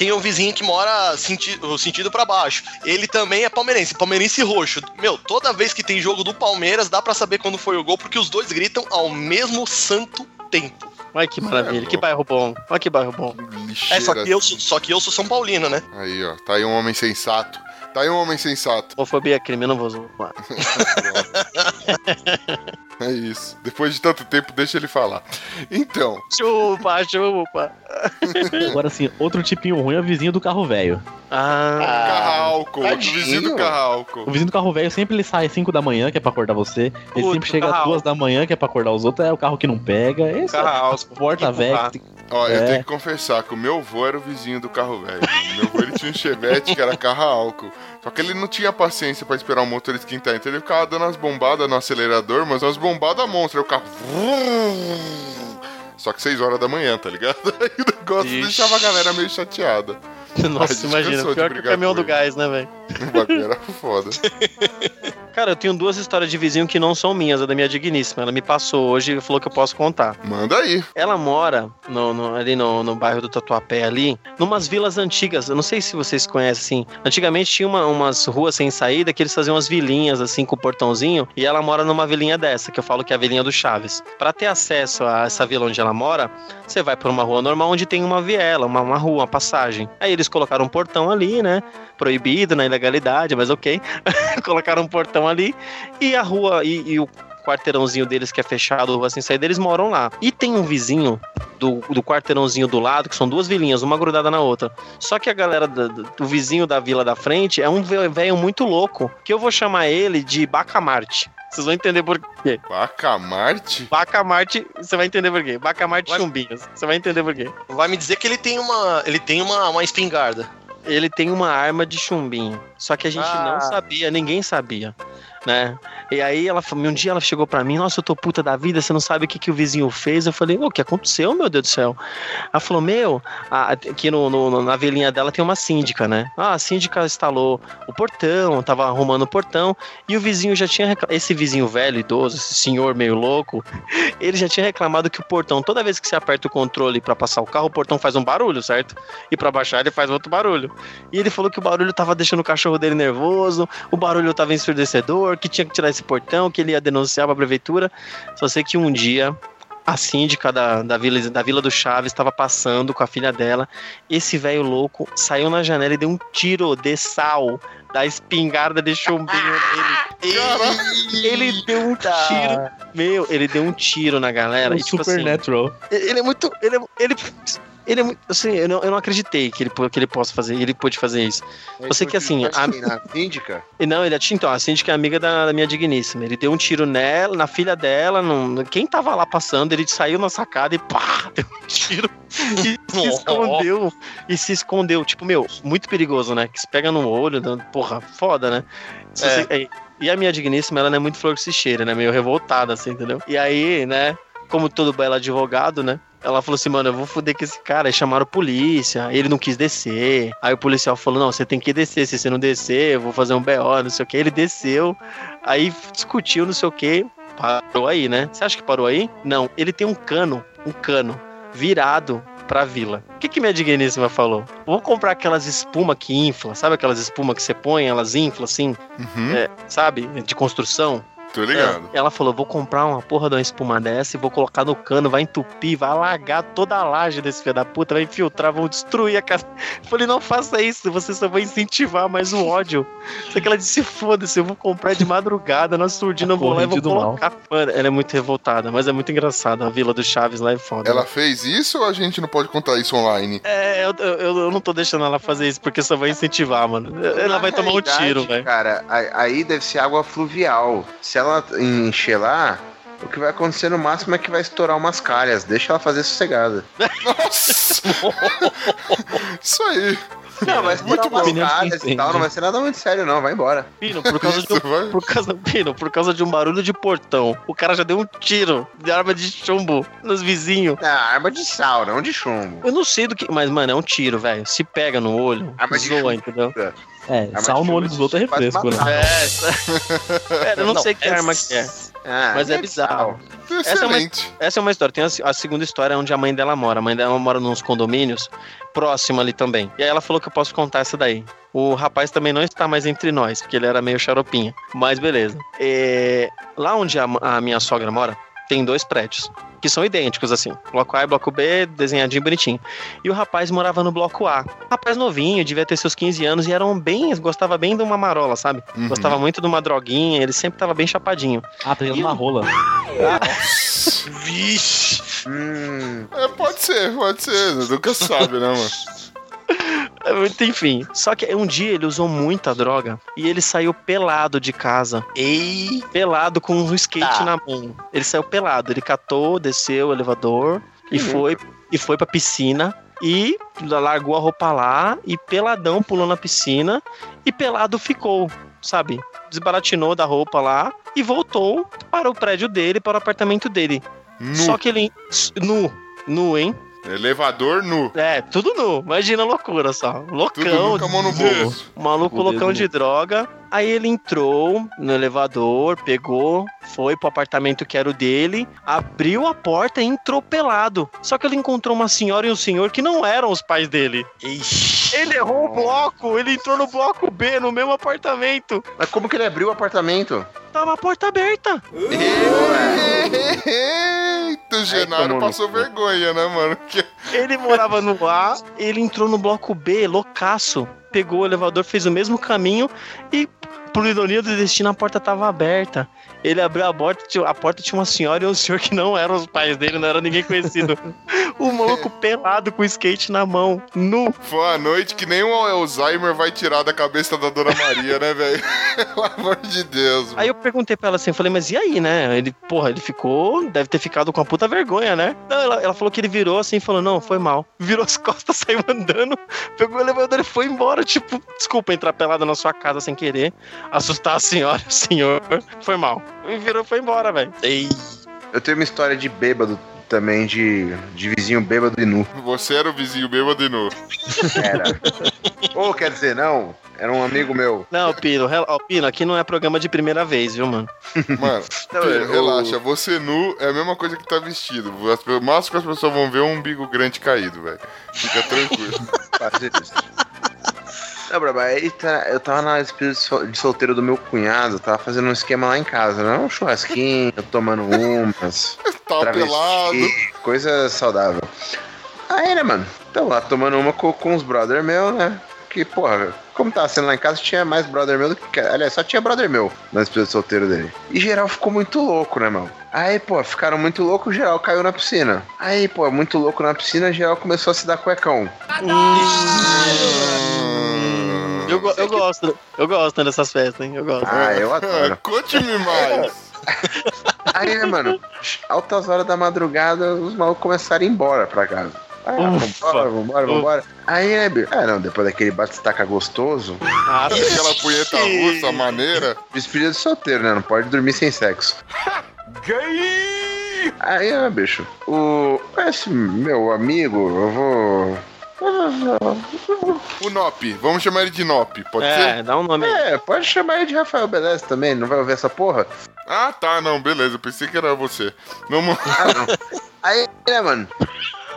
tem um vizinho que mora senti o sentido pra baixo. Ele também é palmeirense, palmeirense roxo. Meu, toda vez que tem jogo do Palmeiras, dá pra saber quando foi o gol, porque os dois gritam ao mesmo santo tempo. Olha que maravilha, que bairro bom. Olha que bairro bom. É, só que, eu, sou- só que eu sou São Paulino, né? Aí, ó. Tá aí um homem sensato. Tá aí um homem sensato. Homofobia é crime, eu não vou zoar. É isso. Depois de tanto tempo, deixa ele falar. Então, Chupa, chupa. Agora sim, outro tipinho ruim é o vizinho do carro velho. Ah. O vizinho do carro álcool. O vizinho do carro velho sempre ele sai às 5 da manhã, que é pra acordar você. Ele Puta, sempre chega às carro. 2 da manhã, que é pra acordar os outros. É o carro que não pega. Esse Carro é porta velho. que tem- Ó, eu É. tenho que confessar que o meu avô era o vizinho do carro velho. Meu avô ele tinha um chevette que era carro álcool. Só que ele não tinha paciência pra esperar o motor esquentar. Então ele ficava dando as bombadas no acelerador, mas umas bombadas monstras. Aí o carro. Só que 6 horas da manhã, tá ligado? Aí o negócio Ixi. deixava a galera meio chateada. Nossa, A imagina. Pior que o caminhão do gás, né, velho? O bagulho era foda. Cara, eu tenho duas histórias de vizinho que não são minhas, é da minha digníssima. Ela me passou hoje e falou que eu posso contar. Manda aí. Ela mora no, no- ali no, no bairro do Tatuapé, ali, numas vilas antigas. Eu não sei se vocês conhecem, assim. Antigamente tinha uma- umas ruas sem saída que eles faziam umas vilinhas, assim, com o portãozinho. E ela mora numa vilinha dessa, que eu falo que é a vilinha do Chaves. Pra ter acesso a essa vila onde ela mora, você vai por uma rua normal onde tem uma viela, uma, uma rua, uma passagem. Aí eles colocaram um portão ali, né? Proibido na ilegalidade, mas ok. colocaram um portão ali. E a rua e, e o quarteirãozinho deles que é fechado, rua sem saída, eles moram lá. E tem um vizinho do, do quarteirãozinho do lado, que são duas vilinhas, uma grudada na outra. Só que a galera do, do- vizinho da vila da frente é um ve- velho muito louco, que eu vou chamar ele de Bacamarte. Vocês vão entender por quê. Bacamarte? Bacamarte, você vai entender por quê. Bacamarte Vai- Chumbinhos, você vai entender por quê. Vai me dizer que ele tem uma. Ele tem uma, uma espingarda. Ele tem uma arma de chumbinho. Só que a gente Ah. não sabia, ninguém sabia, né? E aí ela um dia ela chegou pra mim, nossa, eu tô puta da vida, você não sabe o que, que o vizinho fez. Eu falei, "Ô, o que aconteceu, meu Deus do céu? Ela falou, meu, aqui no, no- na velhinha dela tem uma síndica, né? Ah, a síndica instalou o portão, tava arrumando o portão, e o vizinho já tinha reclamado. Esse vizinho velho, idoso, esse senhor meio louco, ele já tinha reclamado que o portão, toda vez que você aperta o controle pra passar o carro, o portão faz um barulho, certo? E pra baixar ele faz outro barulho. E ele falou que o barulho tava deixando o cachorro dele nervoso, o barulho tava ensurdecedor, que tinha que tirar esse portão, que ele ia denunciar pra prefeitura. Só sei que um dia a síndica da, da, vila, da Vila do Chaves estava passando com a filha dela. Esse velho louco saiu na janela e deu um tiro de sal da espingarda de chumbinho dele. Ele deu um tiro. Meu, ele deu um tiro na galera. O e, tipo assim, Supernatural. ele é muito. Ele é, ele, ele é muito. Assim, eu não, eu não acreditei que ele, que ele possa fazer. Ele pôde fazer isso. Eu sei que assim. A, Na síndica? e não, ele é então, a síndica é amiga da, da minha digníssima. Ele deu um tiro nela, na filha dela, num- quem tava lá passando, ele saiu na sacada e pá, deu um tiro e se escondeu. E se escondeu. Tipo, meu, muito perigoso, né? Que se pega no olho, porra, foda, né? É. você- é, e a minha digníssima, ela não é muito flor que se cheira, né? Meio revoltada, assim, entendeu? E aí, né, como todo belo advogado, né? Ela falou assim, mano, eu vou foder com esse cara. Aí chamaram a polícia, ele não quis descer. Aí o policial falou, não, você tem que descer. Se você não descer, eu vou fazer um BO, não sei o que. Ele desceu, aí discutiu, não sei o que. Parou aí, né? Você acha que parou aí? Não, ele tem um cano, um cano, virado pra vila. O que, que minha digníssima falou? Vou comprar aquelas espuma que infla, sabe aquelas espuma que você põe, elas inflam assim, Uhum, é, sabe? De construção. Tô ligado. É, ela falou: vou comprar uma porra de uma espuma dessa e vou colocar no cano, vai entupir, vai alagar toda a laje desse filho da puta, vai infiltrar, vão destruir a casa. Eu falei: não faça isso, você só vai incentivar mais o ódio. Só que ela disse: foda-se, eu vou comprar de madrugada, na surdina, eu vou lá e vou colocar. Mano, ela é muito revoltada, mas é muito engraçada. A Vila do Chaves lá é foda. Ela fez isso ou a gente não pode contar isso online? É, eu, eu, eu não tô deixando ela fazer isso porque só vai incentivar, mano. Ela vai Na tomar um tiro, velho. Cara, aí deve ser água fluvial. Se ela encher lá, o que vai acontecer no máximo é que vai estourar umas calhas. Deixa ela fazer sossegada. Nossa! Isso aí. Não, vai estourar umas calhas e tal. Não vai ser nada muito sério, não. Vai embora. Pino, por causa, de Isso, vai. um, por, causa, Pino, por causa de um barulho de portão, o cara já deu um tiro de arma de chumbo nos vizinhos. Ah, arma de sal, não de chumbo. Eu não sei do que. Mas, mano, é um tiro, velho. Se pega no olho, Arma de zoa, chumbo. entendeu? É, mas sal no olho dos outros é refresco, né? É, é, eu não, sei que arma que é. Ah, Mas é bizarro. Essa é uma-. Essa é uma história. Tem a, a segunda história onde a mãe dela mora. A mãe dela mora nos condomínios, próximo ali também. E aí ela falou que eu posso contar essa daí. O rapaz também não está mais entre nós, porque ele era meio xaropinha. Mas beleza. É, lá onde a, a minha sogra mora, tem dois prédios. Que são idênticos, assim. Bloco A e bloco B, desenhadinho bonitinho. E o rapaz morava no bloco A. Rapaz novinho, devia ter seus 15 anos e eram bem, gostava bem de uma marola, sabe? Uhum. Gostava muito de uma droguinha, ele sempre tava bem chapadinho. Ah, tá uma rola. Vixe! Hum, É, pode ser, pode ser. Nunca sabe, né, mano? Enfim, só que um dia ele usou muita droga e ele saiu pelado de casa. Ei! Pelado com um skate Tá. na mão. Ele saiu pelado, ele catou, desceu o elevador e foi e foi pra piscina e largou a roupa lá e peladão pulou na piscina e pelado ficou, sabe? Desbaratinou da roupa lá e voltou para o prédio dele, para o apartamento dele. Nu. Só que ele nu, nu, hein? Elevador nu. É, tudo nu. Imagina a loucura só. Loucão. Tudo nu com a mão no bolso. Maluco O loucão de droga. Aí ele entrou no elevador, pegou, foi pro apartamento que era o dele, abriu a porta e entrou pelado. Só que ele encontrou uma senhora e um senhor que não eram os pais dele. Ixi. Ele errou o bloco, ele entrou no bloco B, no mesmo apartamento. mas como que ele abriu o apartamento? Tava a porta aberta. Eita, o Genaro no passou vergonha, né, mano? Que- Ele morava no A, ele entrou no bloco B, loucaço. Pegou o elevador, fez o mesmo caminho e, por ironia do destino, a porta tava aberta. Ele abriu a porta, a porta tinha uma senhora e um senhor que não eram os pais dele, não era ninguém conhecido. o maluco pelado com o skate na mão, nu. Foi a noite que nem o Alzheimer vai tirar da cabeça da Dona Maria, né, velho? Pelo amor de Deus. mano. Aí eu perguntei pra ela assim, eu falei, mas e aí, né? Ele, porra, ele ficou, deve ter ficado com a puta vergonha, né? Não, ela, ela falou que ele virou assim e falou, não, foi mal. Virou as costas, saiu andando, pegou o elevador e foi embora. Tipo, desculpa entrar pelada na sua casa sem querer, assustar a senhora o senhor. Foi mal. E virou, foi embora, velho. Ei! Eu tenho uma história de bêbado também, de, de vizinho bêbado e nu. Você era o vizinho bêbado e nu. Era. Ou quer dizer, não, era um amigo meu. Não, Pino, rel- ó, Pino, aqui não é programa de primeira vez, viu, mano? Mano, Não, Pino, eu- relaxa. Você nu é a mesma coisa que tá vestido. As- O máximo que as pessoas vão ver é um umbigo grande caído, velho. Fica tranquilo. Não, Braba, aí tá- eu tava na despedida de sol- de solteiro do meu cunhado, tava fazendo um esquema lá em casa, né? Um churrasquinho, tomando umas, Tá travesti, pelado. coisa saudável. Aí, né, mano? Tava lá tomando uma com, com os brother meu, né? Que, porra, como tava sendo lá em casa, tinha mais brother meu do que. Aliás, só tinha brother meu na despedida de solteiro dele. E geral ficou muito louco, né, mano? Aí, pô, ficaram muito loucos, geral caiu na piscina. Aí, pô, muito louco na piscina, geral começou a se dar cuecão. Eu, go- eu gosto, eu gosto dessas festas, hein? Eu gosto. Ah, eu adoro. Conte-me mais. Aí, né, mano, altas horas da madrugada, os malucos começaram a ir embora pra casa. Ah, vambora, vambora, vambora. Aí, né, bicho? Ah, não, depois daquele bate-estaca gostoso, Ah, E aquela punheta russa maneira. despedida de solteiro, né? Não pode dormir sem sexo. Aí, né, bicho? O. Esse meu amigo, eu vou. O Nop. Vamos chamar ele de Nop. Pode é, ser? dá um nome aí. É, pode chamar ele de Rafael Beleza também, não vai ouvir essa porra? Ah, tá. Não, beleza. Eu pensei que era você. Vamos. Ah, não. Aí, né, mano?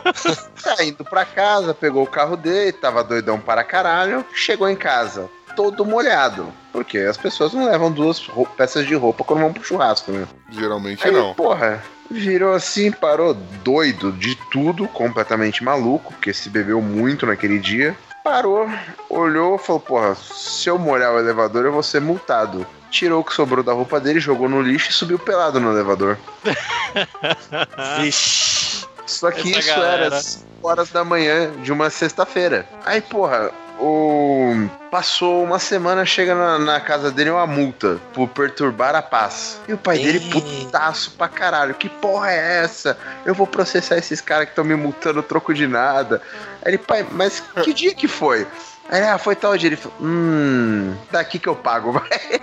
Tá indo pra casa, pegou o carro dele, tava doidão para caralho, chegou em casa, todo molhado. Porque as pessoas não levam duas peças de roupa quando vão pro churrasco, né? Geralmente Aí, não. porra, virou assim, parou doido de tudo, completamente maluco, porque se bebeu muito naquele dia. Parou, olhou, falou, porra, se eu molhar o elevador eu vou ser multado. Tirou o que sobrou da roupa dele, jogou no lixo e subiu pelado no elevador. Vixe. Só que Essa isso galera. era 5 horas da manhã de uma sexta-feira. Aí, porra, o... passou uma semana, chega na, na casa dele uma multa por perturbar a paz. E o pai dele, Ei. putaço pra caralho. Que porra é essa? Eu vou processar esses caras que estão me multando troco de nada. Aí ele, pai, mas que dia que foi? Aí, ele, ah, foi tal dia. Ele falou, hum, daqui que eu pago, vai.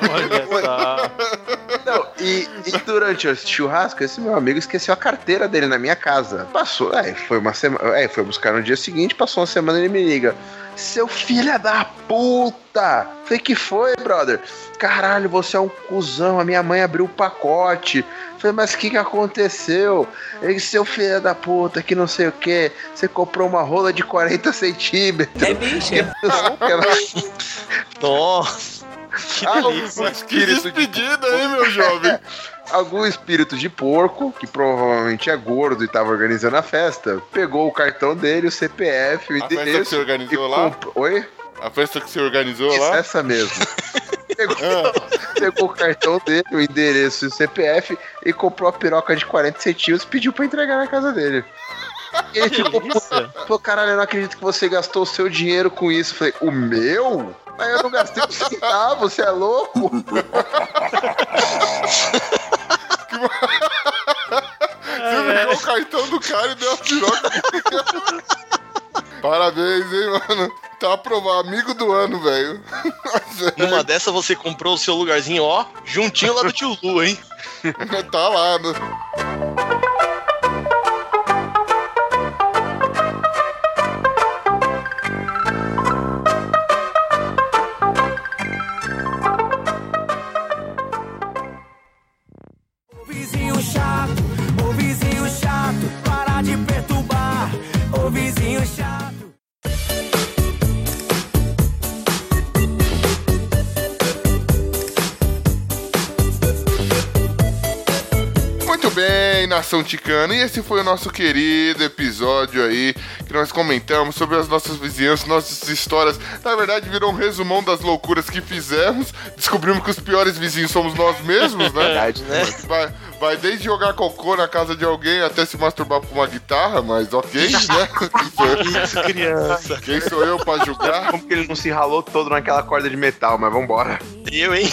Olha só. Não, e, e durante o churrasco, esse meu amigo esqueceu a carteira dele na minha casa. Passou, é, foi uma semana. É, foi buscar no dia seguinte, passou uma semana e ele me liga. Seu filho da puta! Falei, que foi, brother? Caralho, você é um cuzão, a minha mãe abriu o pacote. Falei, mas o que que aconteceu? Ele, seu filho da puta, que não sei o que. Você comprou uma rola de 40 centímetros. É bicho. Nossa. Que delícia. Que despedida, hein, meu jovem? algum espírito de porco, que provavelmente é gordo e tava organizando a festa, pegou o cartão dele, o CPF, o A festa que endereço. você organizou e lá? comp- Oi? A festa que você organizou Isso, lá? essa mesmo. Pegou, Ah. pegou o cartão dele, o endereço e o CPF e comprou a piroca de 40 centímetros e pediu pra entregar na casa dele. E ele ficou puto. Falou, caralho, eu não acredito que você gastou o seu dinheiro com isso. Eu falei, o meu? Mas eu não gastei um centavo, você é louco? Você pegou o cartão do cara e deu a piroca. Parabéns, hein, mano. Tá aprovado. Amigo do ano, velho. Numa dessa você comprou o seu lugarzinho, ó, juntinho lá do tio Lu, hein? tá lá. né? Bem, nação ticana. E esse foi o nosso querido episódio aí, que nós comentamos sobre as nossas vizinhanças, nossas histórias. Na verdade, virou um resumão das loucuras que fizemos. Descobrimos que os piores vizinhos somos nós mesmos, né? Verdade, né? Vai, vai desde jogar cocô na casa de alguém até se masturbar com uma guitarra, mas ok, né? Isso, criança. Quem sou eu pra julgar? Como que ele não se ralou todo naquela corda de metal, mas vambora. Eu, hein?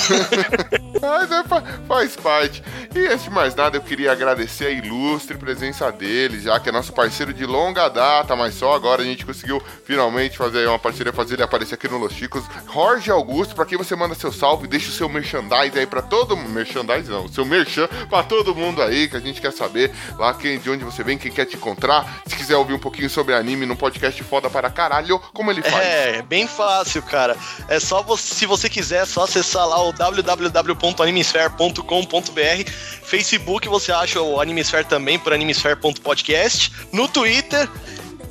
Mas é, fa- faz parte. E antes de mais nada, eu queria agradecer a ilustre presença dele, já que é nosso parceiro de longa data, mas só agora a gente conseguiu finalmente fazer uma parceria, fazer ele aparecer aqui no Los Chicos. Jorge Augusto, pra quem você manda seu salve, deixa o seu merchandise aí pra todo mundo. Merchandise não, o seu merchan pra todo mundo aí, que a gente quer saber lá quem, de onde você vem, quem quer te encontrar. Se quiser ouvir um pouquinho sobre anime num podcast foda para caralho, como ele faz? É, bem fácil, cara. É só você, se você quiser, é só acessar lá o www.animesphere.com.br. Facebook você acha o Animesphere também por animesphere.podcast. No Twitter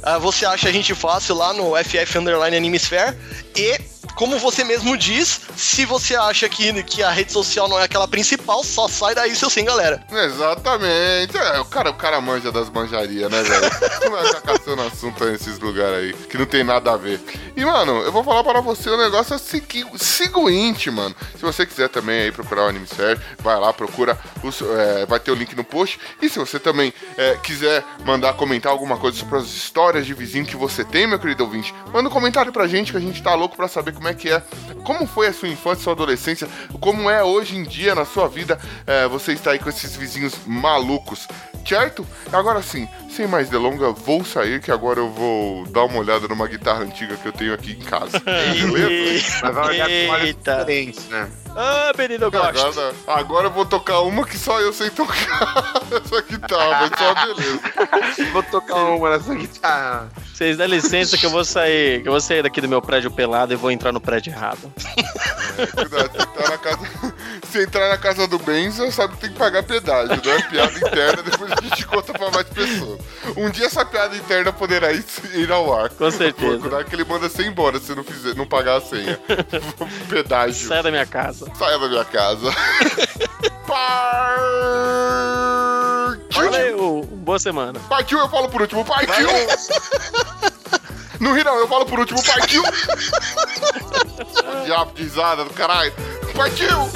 ah, você acha a gente fácil lá no FF Underline Animesphere. E, como você mesmo diz, se você acha que, que a rede social não é aquela principal, só sai daí, seu sim, galera. Exatamente. É, o cara, o cara manja das manjarias, né, velho? Não vai caçando assunto nesses lugares aí, que não tem nada a ver. E, mano, eu vou falar para você o negócio é o segui- seguinte, mano. Se você quiser também aí procurar o Animesphere, vai lá, procura, é, vai ter o link no post. E se você também é, quiser mandar comentar alguma coisa sobre as histórias de vizinho que você tem, meu querido ouvinte, manda um comentário pra gente que a gente tá louco pra saber como é que é, como foi a sua infância, sua adolescência, como é hoje em dia na sua vida é, você está aí com esses vizinhos malucos, certo? Agora sim, sem mais delongas, vou sair que agora eu vou dar uma olhada numa guitarra antiga que eu tenho aqui em casa. Beleza? Mas vai olhar com olhos Eita. diferentes, né? Ah, menino, eu gosto. Agora, agora eu vou tocar uma que só eu sei tocar essa guitarra, mas só beleza. Vou tocar uma nessa guitarra. Vocês dão licença que eu vou sair, que eu vou sair daqui do meu prédio pelado e vou entrar no prédio errado. Cuidado, se entrar na casa, se entrar na casa do Benzo, sabe que tem que pagar pedágio, não é piada interna, depois a gente conta pra mais pessoas. Um dia essa piada interna poderá ir, ir ao ar. Com certeza. Cuidado que ele manda você embora se não, fizer, não pagar a senha. pedágio. Sai da minha casa. Saia da minha casa. Partiu! Valeu, boa semana. Partiu, eu falo por último. Partiu! Não ri não, eu falo por último. Partiu! Diabo de risada do caralho. Partiu!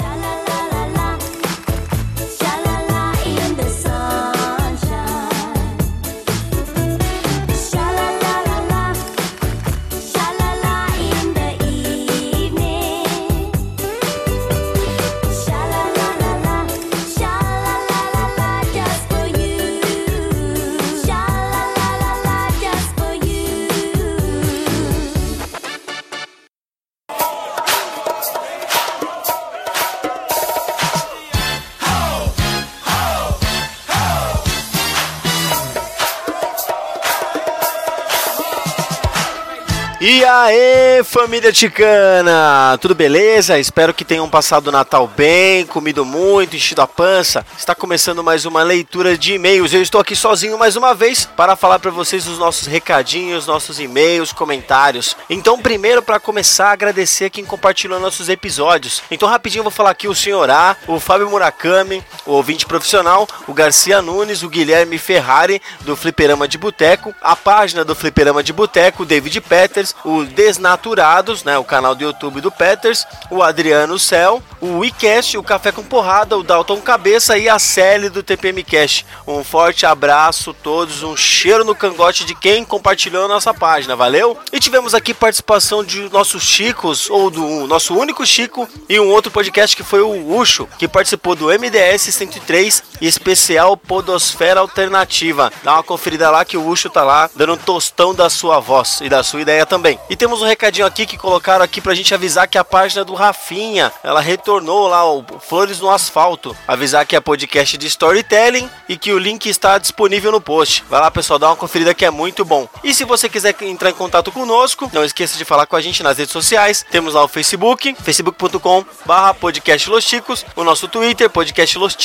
Aí, família ticana! Tudo beleza? Espero que tenham passado o Natal bem, comido muito, enchido a pança. Está começando mais uma leitura de e-mails. Eu estou aqui sozinho mais uma vez para falar para vocês os nossos recadinhos, nossos e-mails, comentários. Então, primeiro, para começar, agradecer quem compartilhou nossos episódios. Então, rapidinho, eu vou falar aqui o Senhor A, o Fábio Murakami, o ouvinte profissional, o Garcia Nunes, o Guilherme Ferrari, do Fliperama de Boteco, a página do Fliperama de Boteco, o David Peters, o Desnaturados, né, o canal do YouTube do Peters, o Adriano Cel, o WeCast, o Café com Porrada, o Dalton Cabeça e a Sally do TPM Cash. Um forte abraço a todos, um cheiro no cangote de quem compartilhou a nossa página, valeu? E tivemos aqui participação de nossos Chicos, ou do nosso único Chico, e um outro podcast que foi o Ucho, que participou do MDS 103 e especial Podosfera Alternativa. Dá uma conferida lá que o Ucho tá lá dando um tostão da sua voz e da sua ideia também. E temos um recadinho aqui que colocaram aqui pra gente avisar que a página do Rafinha, ela retornou lá o Flores no Asfalto. Avisar que é podcast de storytelling e que o link está disponível no post. Vai lá, pessoal, dá uma conferida que é muito bom. E se você quiser entrar em contato conosco, não esqueça de falar com a gente nas redes sociais. Temos lá o Facebook, facebook.com barra podcast Los Chicos, o nosso Twitter, podcast Los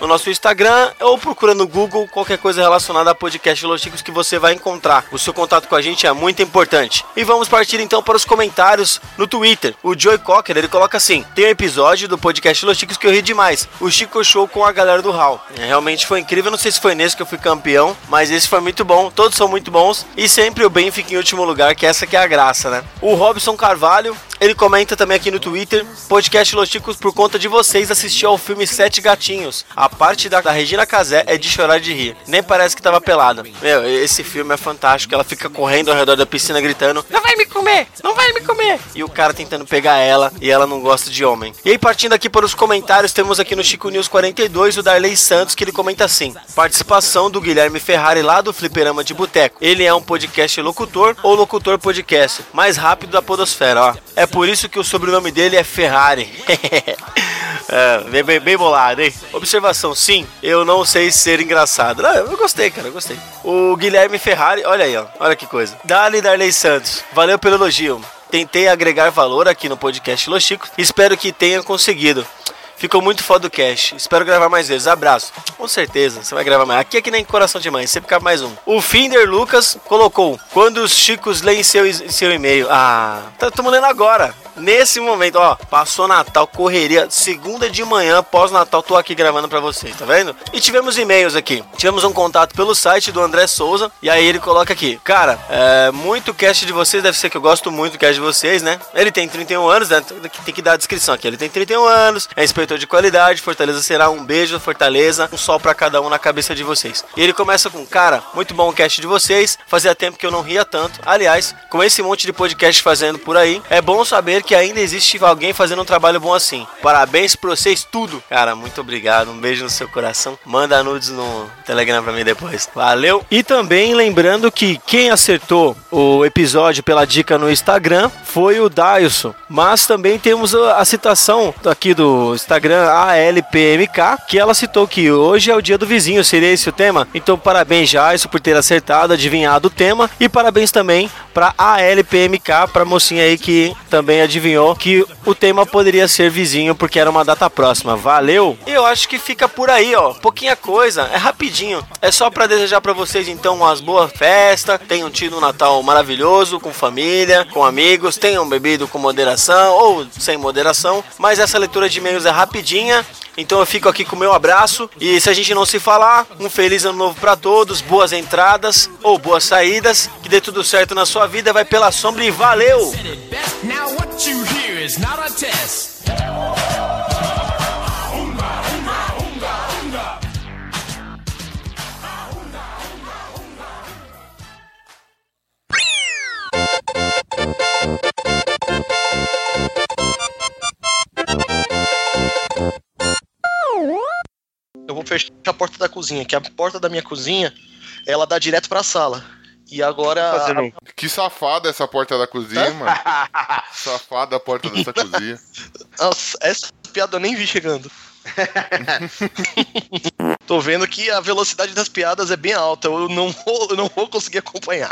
o nosso Instagram, ou procura no Google qualquer coisa relacionada a podcast Los Chicos que você vai encontrar. O seu contato com a gente é muito importante. E vamos partir então para os comentários no Twitter. O Joey Cocker, ele coloca assim: tem um episódio do podcast Los Chicos que eu ri demais. O Chico Show com a galera do Hall. É, realmente foi incrível. Não sei se foi nesse que eu fui campeão, mas esse foi muito bom. Todos são muito bons. E sempre o bem fica em último lugar, que essa que é a graça, né? O Robson Carvalho, ele comenta também aqui no Twitter: podcast Los Chicos, por conta de vocês, assistiu ao filme Sete Gatinhos. A parte da, da Regina Casé é de chorar de rir. Nem parece que tava pelada. Meu, esse filme é fantástico. Ela fica correndo ao redor da piscina gritando: Não vai me comer! Não vai me comer! E o cara tentando pegar ela e ela não gosta de homem. E aí, partindo aqui para os comentários, temos aqui no Chico News 42 o Darley Santos que ele comenta assim: Participação do Guilherme Ferrari lá do Fliperama de Boteco. Ele é um podcast locutor ou locutor podcast, mais rápido da Podosfera, ó. É por isso que o sobrenome dele é Ferrari. É, bem, bem, bem bolado, hein? Observação, sim, eu não sei ser engraçado. Não, eu gostei, cara, eu gostei. O Guilherme Ferrari, olha aí, ó, olha que coisa. Dali Darley Santos, valeu pelo elogio. Tentei agregar valor aqui no podcast Los Chicos, espero que tenha conseguido. Ficou muito foda o cast. Espero gravar mais vezes. Abraço. Com certeza, você vai gravar mais. Aqui é que nem coração de mãe, sempre cabe mais um. O Finder Lucas colocou: Quando os chicos leem seu, seu e-mail. Ah, estamos lendo agora. Nesse momento, ó, passou Natal, correria, segunda de manhã, pós-Natal, tô aqui gravando pra vocês, tá vendo? E tivemos e-mails aqui. Tivemos um contato pelo site do André Souza, e aí ele coloca aqui: Cara, é, muito cast de vocês, deve ser que eu gosto muito do cast de vocês, né? Ele tem 31 anos, né? Tem que dar a descrição aqui. Ele tem 31 anos, é inspetor de qualidade, Fortaleza será um beijo, Fortaleza, um sol pra cada um na cabeça de vocês. E ele começa com: Cara, muito bom o cast de vocês, fazia tempo que eu não ria tanto. Aliás, com esse monte de podcast fazendo por aí, é bom saber que ainda existe alguém fazendo um trabalho bom assim. Parabéns pra vocês, tudo. Cara, muito obrigado. Um beijo no seu coração. Manda nudes no Telegram pra mim depois. Valeu. E também lembrando que quem acertou o episódio pela dica no Instagram foi o Dailson. Mas também temos a, citação aqui do Instagram ALPMK, que ela citou que hoje é o dia do vizinho. Seria esse o tema? Então, parabéns, Jairson, por ter acertado, adivinhado o tema. E parabéns também pra ALPMK, pra mocinha aí que também adivinhou que o tema poderia ser vizinho porque era uma data próxima. Valeu! E eu acho que fica por aí, ó. Pouquinha coisa, é rapidinho. É só pra desejar pra vocês então umas boas festas, tenham tido um Natal maravilhoso com família, com amigos, tenham bebido com moderação ou sem moderação. Mas essa leitura de e-mails é rapidinha. Então eu fico aqui com o meu abraço e se a gente não se falar, um feliz ano novo pra todos, boas entradas ou boas saídas, que dê tudo certo na sua vida, vai pela sombra e valeu! Eu vou fechar a porta da cozinha, que a porta da minha cozinha, ela dá direto pra sala. E agora. Que safada essa porta da cozinha, mano. Safada a porta dessa cozinha. Nossa, essa piada eu nem vi chegando. Tô vendo que a velocidade das piadas é bem alta. Eu não vou, eu não vou conseguir acompanhar.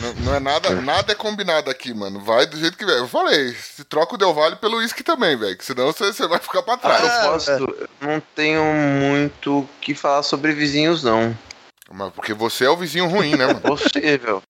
Não, não é nada, nada é combinado aqui, mano. Vai do jeito que vai. Eu falei, se troca o Del Valle pelo uísque também, velho. que Senão você, vai ficar pra A trás. propósito, eu não tenho muito o que falar sobre vizinhos, não. Mas porque você é o vizinho ruim, né, mano? Possível.